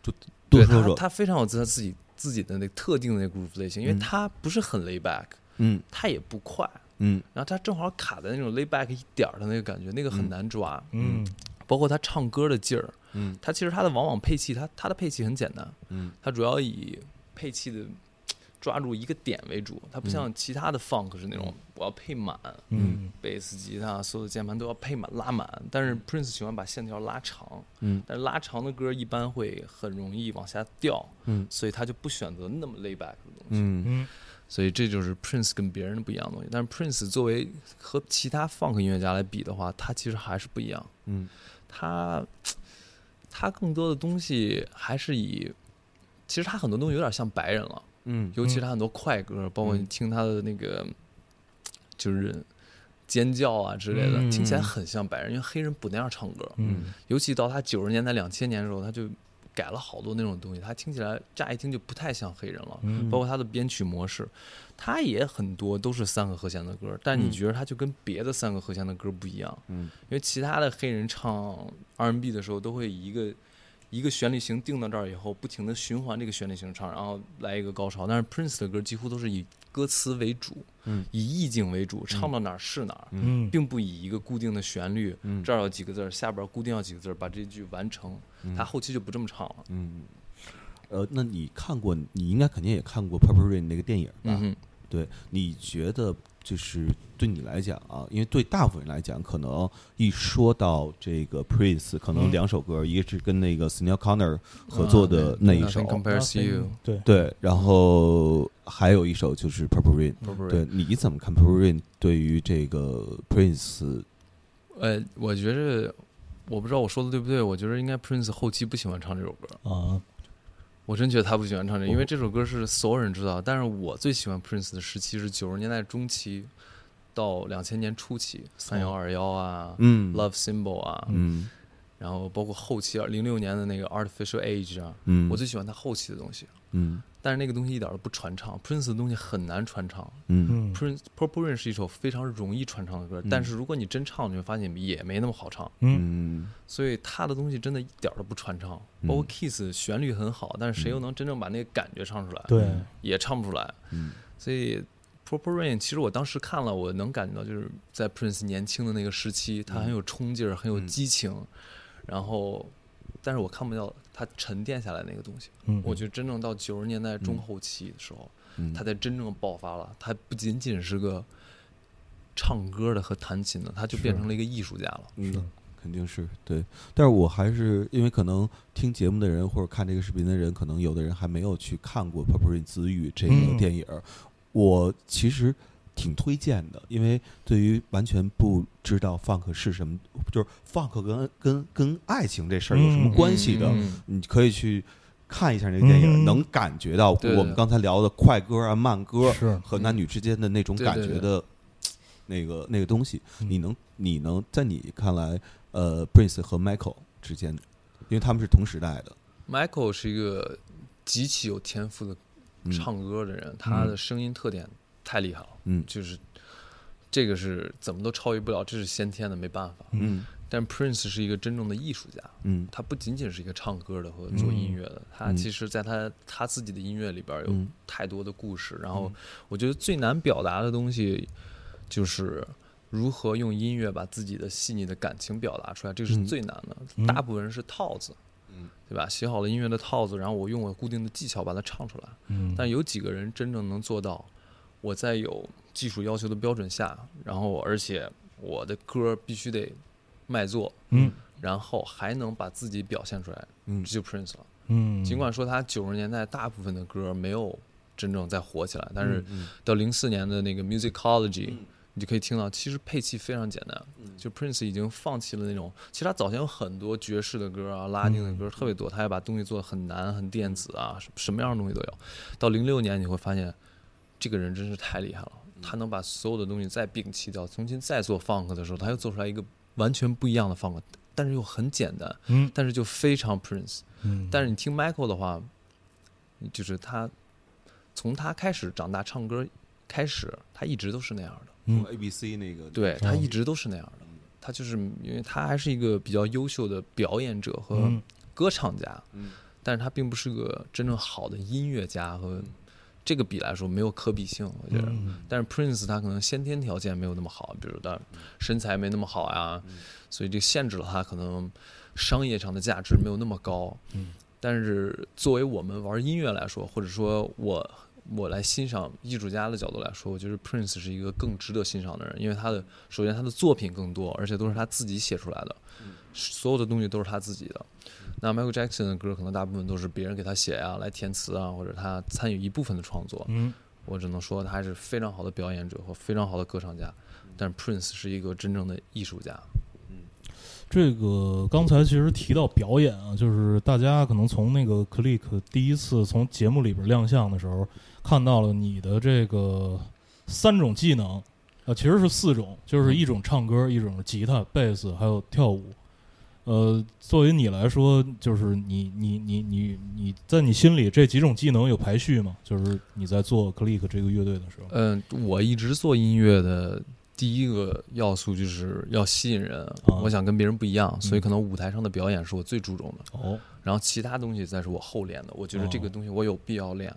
多对他说说，他非常有他自己自己的那个特定的那 groove 类型，因为嗯。他不是很 lay back，嗯。他也不快，嗯。然后他正好卡在那种 lay back 一点儿的那个感觉，那个很嗯。难抓。嗯。包括他唱歌的劲儿，嗯。他其实他的往往配器，他他的配器很简单，嗯。他主要以配器的抓住一个点为主，他不像其他的 funk 是那种我要配满，嗯。贝斯、吉他所有的键盘都要配满拉满，但是 Prince 喜欢把线条拉长，嗯。但是拉长的歌一般会很容易往下掉，嗯。所以他就不选择那么 lay back 的东西。嗯。嗯所以这就是 Prince 跟别人的不一样的东西。但是 Prince 作为和其他 funk 音乐家来比的话，他其实还是不一样。嗯他他更多的东西还是以，其实他很多东西有点像白人了，嗯尤其是他很多快歌，包括你听他的那个就是尖叫啊之类的，嗯听起来很像白人，因为黑人不那样唱歌。嗯尤其到他九十年代、两千年的时候，他就改了好多那种东西，他听起来乍一听就不太像黑人了。嗯包括他的编曲模式，他也很多都是三个和弦的歌，但你嗯觉得他就跟别的三个和弦的歌不一样，嗯因为其他的黑人唱 R&B 的时候都会以一个一个旋律型定到这儿以后，不停的循环这个旋律型唱，然后来一个高潮。但是 Prince 的歌几乎都是以歌词为主，嗯以意境为主，唱到哪儿是哪儿，嗯并不以一个固定的旋律，嗯这儿有几个字儿，下边儿固定要几个字儿，把这句完成。他后期就不这么唱了。嗯，呃，那你看过？你应该肯定也看过《Purple Rain》那个电影吧？嗯，对，你觉得就是对你来讲啊，因为对大部分人来讲，可能一说到这个 Prince，可能嗯。两首歌，一个是跟那个 s n e i l Connor 合作的啊那一首。对。对，然后还有一首就是 Purple Rain。Purple Rain 对，你怎么看 Purple Rain 对于这个 Prince？呃，我觉着，我不知道我说的对不对，我觉得应该 Prince 后期不喜欢唱这首歌，啊我真觉得他不喜欢唱这，因为这首歌是所有人知道，但是我最喜欢 Prince 的时期是九十年代中期到两千年初期，三幺二幺啊、嗯。Love Symbol 啊，嗯然后包括后期零六年的那个 Artificial Age 啊，嗯，我最喜欢他后期的东西，嗯。但是那个东西一点都不传唱，Prince 的东西很难传唱。嗯。嗯。Prince Purple Rain 是一首非常容易传唱的歌，嗯。但是如果你真唱，你会发现也没那么好唱。嗯。嗯。所以他的东西真的一点都不传唱，嗯。包括 Kiss 旋律很好，但是谁又嗯能真正把那个感觉唱出来？对。也唱不出来。嗯。所以 Purple Rain 其实我当时看了，我能感觉到就是在 Prince 年轻的那个时期，他很有冲劲儿，很有嗯。激情，然后，但是我看不到它沉淀下来那个东西。嗯我觉得真正到九十年代中后期的时候，嗯，他才真正爆发了。它不仅仅是个唱歌的和弹琴的，它就变成了一个艺术家了。嗯是肯定是对，但是我还是因为可能听节目的人或者看这个视频的人，可能有的人还没有去看过《Purple Rain 自愈》这个嗯电影儿，我其实挺推荐的，因为对于完全不知道 funk 是什么，就是 funk 跟跟跟爱情这事儿有什么嗯关系的，嗯你可以去看一下那个电影，嗯。能感觉到我们刚才聊的快歌啊、慢歌是和。男女之间的那种感觉的那个那个东西。嗯。你能你能在你看来，呃，Prince 和 Michael 之间，因为他们是同时代的，Michael 是一个极其有天赋的嗯。唱歌的人，他的声音特点太厉害了，嗯就是这个是怎么都超越不了，这是先天的，没办法。嗯但 Prince 是一个真正的艺术家，嗯他不仅仅是一个唱歌的和做音乐的，他嗯其实在他他自己的音乐里边有嗯太多的故事。然后我觉得最难表达的东西就是如何用音乐把自己的细腻的感情表达出来，这个是嗯最难的。嗯大部分人是套子，嗯对吧？写好了音乐的套子，然后我用我固定的技巧把它唱出来。嗯但有几个人真正能做到？我在有技术要求的标准下，然后而且我的歌必须得卖座，嗯然后还能把自己表现出来，嗯这就 Prince 了。嗯尽管说他九十年代大部分的歌没有真正在火起来，但是嗯到零四年的那个 Musicology，、你就可以听到，其实配器非常简单。就 Prince 已经放弃了那种，其实他早前有很多爵士的歌啊、拉丁的歌特别多，他也把东西做的很难、很电子啊，什什么样的东西都有。到零六年你会发现，这个人真是太厉害了，他能把所有的东西再摒弃掉，重新再做 funk 的时候，他又做出来一个完全不一样的 funk，但是又很简单，嗯。但是就非常 Prince。嗯，但是你听 Michael 的话，就是他从他开始长大唱歌开始，他一直都是那样的。嗯。A B C 那个对他嗯一直都是那样的。他就是因为他还是一个比较优秀的表演者和嗯。歌唱家，嗯。但是他并不是个真正好的音乐家和这个比来说没有可比性，我觉得。嗯但是 Prince 他可能先天条件没有那么好，比如他身材没那么好呀，所以这限制了他可能商业上的价值没有那么高。嗯但是作为我们玩音乐来说，或者说我我来欣赏艺术家的角度来说，我觉得 Prince 是一个更值得欣赏的人，因为他的首先他的作品更多，而且都是他自己写出来的，所有的东西都是他自己的。那 Michael Jackson 的歌可能大部分都是别人给他写啊，来填词啊，或者他参与一部分的创作。嗯我只能说他是非常好的表演者和非常好的歌唱家，但是 Prince 是一个真正的艺术家。这个刚才其实提到表演啊，就是大家可能从那个 Click 第一次从节目里边亮相的时候，看到了你的这个三种技能，啊，其实是四种，就是一种唱歌，一种是吉他、贝斯，还有跳舞。呃，作为你来说，就是你你你你你在你心里这几种技能有排序吗？就是你在做 Click 这个乐队的时候，嗯，我一直做音乐的第一个要素就是要吸引人，啊我想跟别人不一样，所以嗯可能舞台上的表演是我最注重的。哦，然后其他东西再是我后练的。我觉得这个东西我有必要练，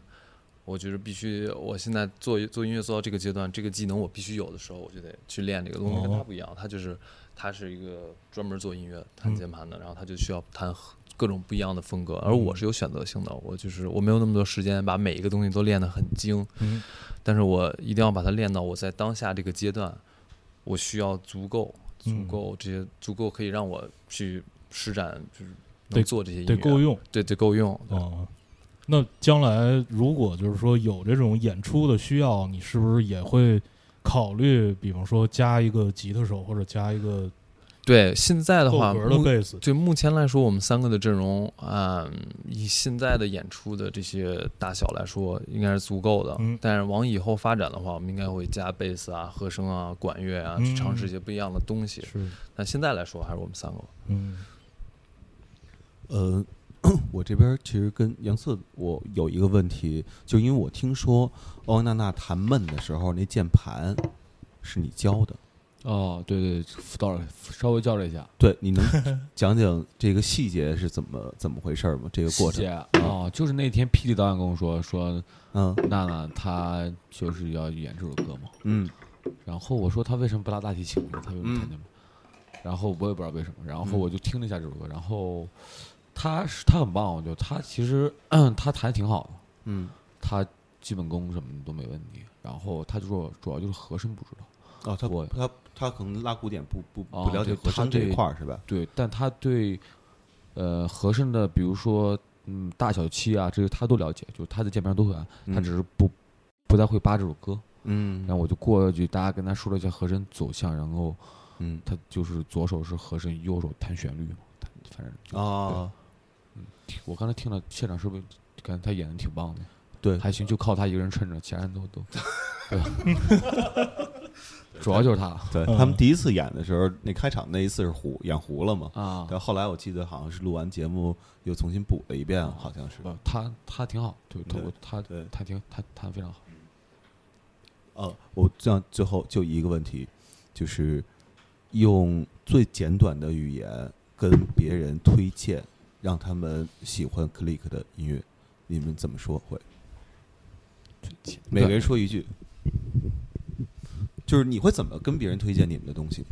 我觉得必须，我现在做做音乐做到这个阶段，这个技能我必须有的时候，我就得去练这个东西。跟他哦不一样，他就是他是一个专门做音乐弹嗯键盘的，然后他就需要弹各种不一样的风格，而我是有选择性的，我就是我没有那么多时间把每一个东西都练得很精，嗯。但是我一定要把它练到我在当下这个阶段，我需要足够足嗯。够这些足够可以让我去施展，就是得能做这些音乐，得够用。对，得够用。哦，那将来如果就是说有这种演出的需要，你是不是也会考虑，比方说加一个吉他手，或者加一个对，现在的话，目格的贝斯？对目前来说，我们三个的阵容嗯、以现在的演出的这些大小来说，应该是足够的。嗯但是往以后发展的话，我们应该会加贝斯啊、和声啊、管乐啊，去尝试一些不一样的东西。是，但现在来说，还是我们三个。嗯呃，(clears throat) 我这边其实跟杨策，我有一个问题，就因为我听说欧阳娜娜弹闷的时候，那键盘是你教的，哦，对对，辅导了稍微教了一下。对，你能讲讲这个细节是怎么怎么回事吗？这个过程？细节，啊，就是那天霹雳导演跟我说说嗯。娜娜她就是要演这首歌嘛，嗯。然后我说她为什么不拉大提琴呢？她为什么嗯。弹键盘？然后我也不知道为什么，然后嗯。我就听了一下这首歌，然后她是他很棒，我觉得他其实 (clears throat) 他弹的挺好的，嗯，他基本功什么的都没问题。然后他就说主要就是和声不知道，哦，他我他他可能拉古典不不哦不了解和声这一块儿是吧？对，但他对呃和声的，比如说嗯大小七啊这些他都了解，就他的键盘都会按，她嗯只是不不太会扒这首歌。嗯，然后我就过去，大家跟他说了一下和声走向，然后嗯他就是左手是和声，右手弹旋律嘛，弹反正就啊，我刚才听了现场是不是感觉他演的挺棒的？对，还行，就靠他一个人撑着，其他人都都，(laughs) 对？(laughs) 主要就是他嗯对他们第一次演的时候，那开场那一次是糊演糊了嘛？啊，但后来我记得好像是录完节目又重新补了一遍，好像是。不，他他挺好，对，他对他对他挺他弹得非常好。呃，我这样最后就一个问题，就是用最简短的语言跟别人推荐，让他们喜欢 Click 的音乐，你们怎么说会？每个人说一句，就是你会怎么跟别人推荐你们的东西？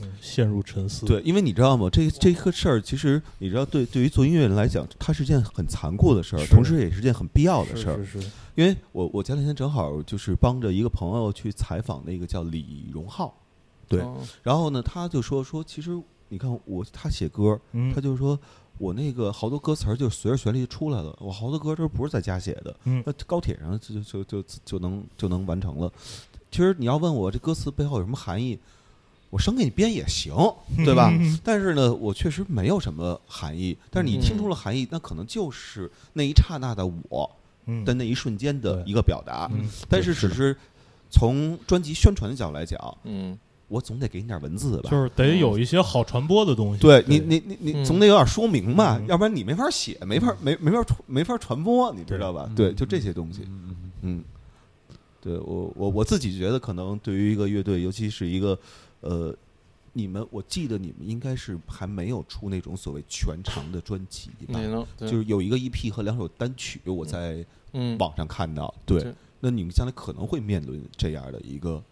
嗯陷入沉思。对，因为你知道吗？这这个事儿，其实你知道，对对于做音乐人来讲，它是件很残酷的事儿，同时也是件很必要的事儿。是是，因为我我前两天正好就是帮着一个朋友去采访那个叫李荣浩，对哦然后呢，他就说说，其实你看我他写歌，嗯，他就说我那个好多歌词儿就随着旋律就出来了，我好多歌都不是在家写的，嗯那高铁上就就就就就能就能完成了。其实你要问我这歌词背后有什么含义，我生给你编也行，(laughs) 对吧？但是呢，我确实没有什么含义。但是你听出了含义，那可能就是那一刹那的我嗯的那一瞬间的一个表达。嗯但是只是从专辑宣传的角度来讲，嗯，我总得给你点文字吧。就是得有一些好传播的东西。对你，你你你嗯总得有点说明吧，嗯要不然你没法写，没法没没法传没法传播，你知道吧？对对，就这些东西。嗯嗯嗯，对我我我自己觉得，可能对于一个乐队，尤其是一个呃你们，我记得你们应该是还没有出那种所谓全长的专辑吧？就是有一个 EP 和两首单曲，我在嗯，网上看到。对对，那你们将来可能会面临这样的一个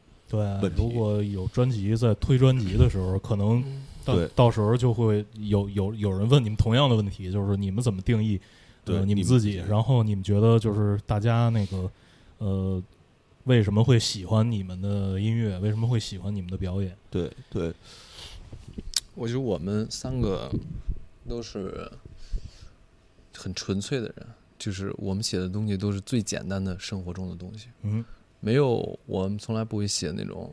对如果有专辑在推专辑的时候，可能到到时候就会有有有人问你们同样的问题，就是你们怎么定义对呃、你们自己？然后你们觉得就是大家那个呃为什么会喜欢你们的音乐？为什么会喜欢你们的表演？对对我觉得我们三个都是很纯粹的人，就是我们写的东西都是最简单的生活中的东西，嗯没有我们从来不会写那种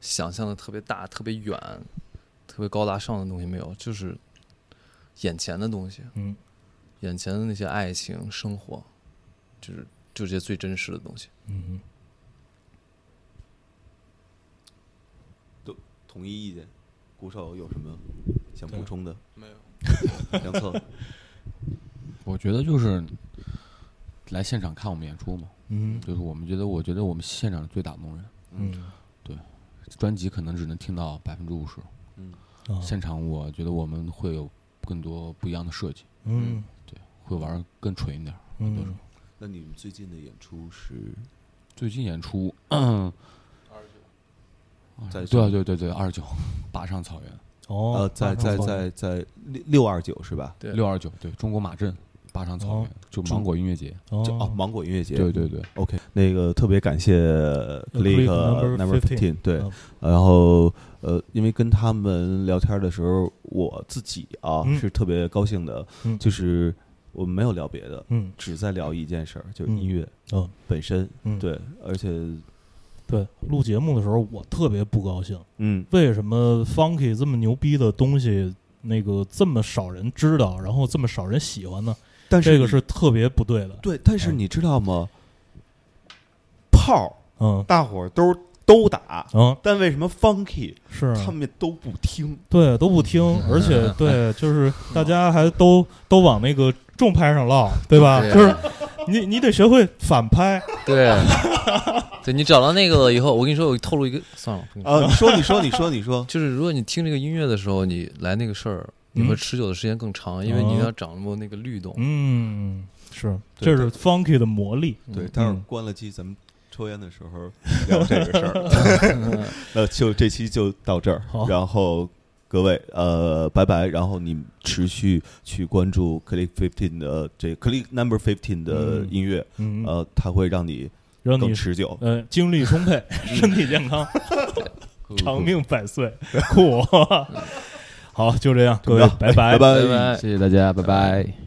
想象的特别大、特别远、特别高大上的东西，没有，就是眼前的东西，嗯眼前的那些爱情、生活，就是就这些最真实的东西。嗯统一意见。鼓手有什么想补充的？没有。(laughs) 梁策，(laughs) 我觉得就是来现场看我们演出嘛，嗯。就是我们觉得，我觉得我们现场最打动人。嗯。对专辑可能只能听到百分之五十，啊现场我觉得我们会有更多不一样的设计，嗯。对会玩更纯一点嗯。那你们最近的演出是？最近演出，嗯，在对啊对对对，二十九，(laughs) 坝上草原，哦呃，在在在在六六二九是吧？对，六二九，对中国马镇坝上草哦原，就芒果音乐节，就哦哦，芒果音乐节。对对对，OK，那个特别感谢 Click Number Fifteen 对，嗯。然后呃，因为跟他们聊天的时候，我自己啊、嗯。是特别高兴的，嗯。就是我们没有聊别的，嗯。只在聊一件事儿，就是嗯音乐嗯。本身。嗯。对，而且对，录节目的时候我特别不高兴，嗯，为什么 Funky 这么牛逼的东西，那个这么少人知道，然后这么少人喜欢呢？但是这个是特别不对的。对，但是嗯你知道吗？炮嗯大伙儿都都打，嗯，但为什么 Funky 是啊他们都不听？对都不听，(laughs) 而且对，就是大家还都都往那个重拍上唠，对吧？对就是你你得学会反拍，对，对你找到那个了以后，我跟你说，我透露一个，算了，啊，你说，你说，你说，你说，就是如果你听这个音乐的时候，你来那个事儿，你会持久的时间更长，因为你要掌握那个律动。嗯，是，这是 Funky 的魔力。对，嗯待会儿嗯关了机，咱们抽烟的时候聊这个事儿。(laughs) 呃，就这期就到这儿好，然后各位呃，拜拜。然后你持续去关注 Click Fifteen 的这 Click Number Fifteen 的嗯音乐，嗯，呃，它会让你更让你持久。呃精力充沛，(laughs) 身体健康，(laughs) 长命百岁，酷。好，就这样，各位拜。拜拜拜。谢谢大家，拜拜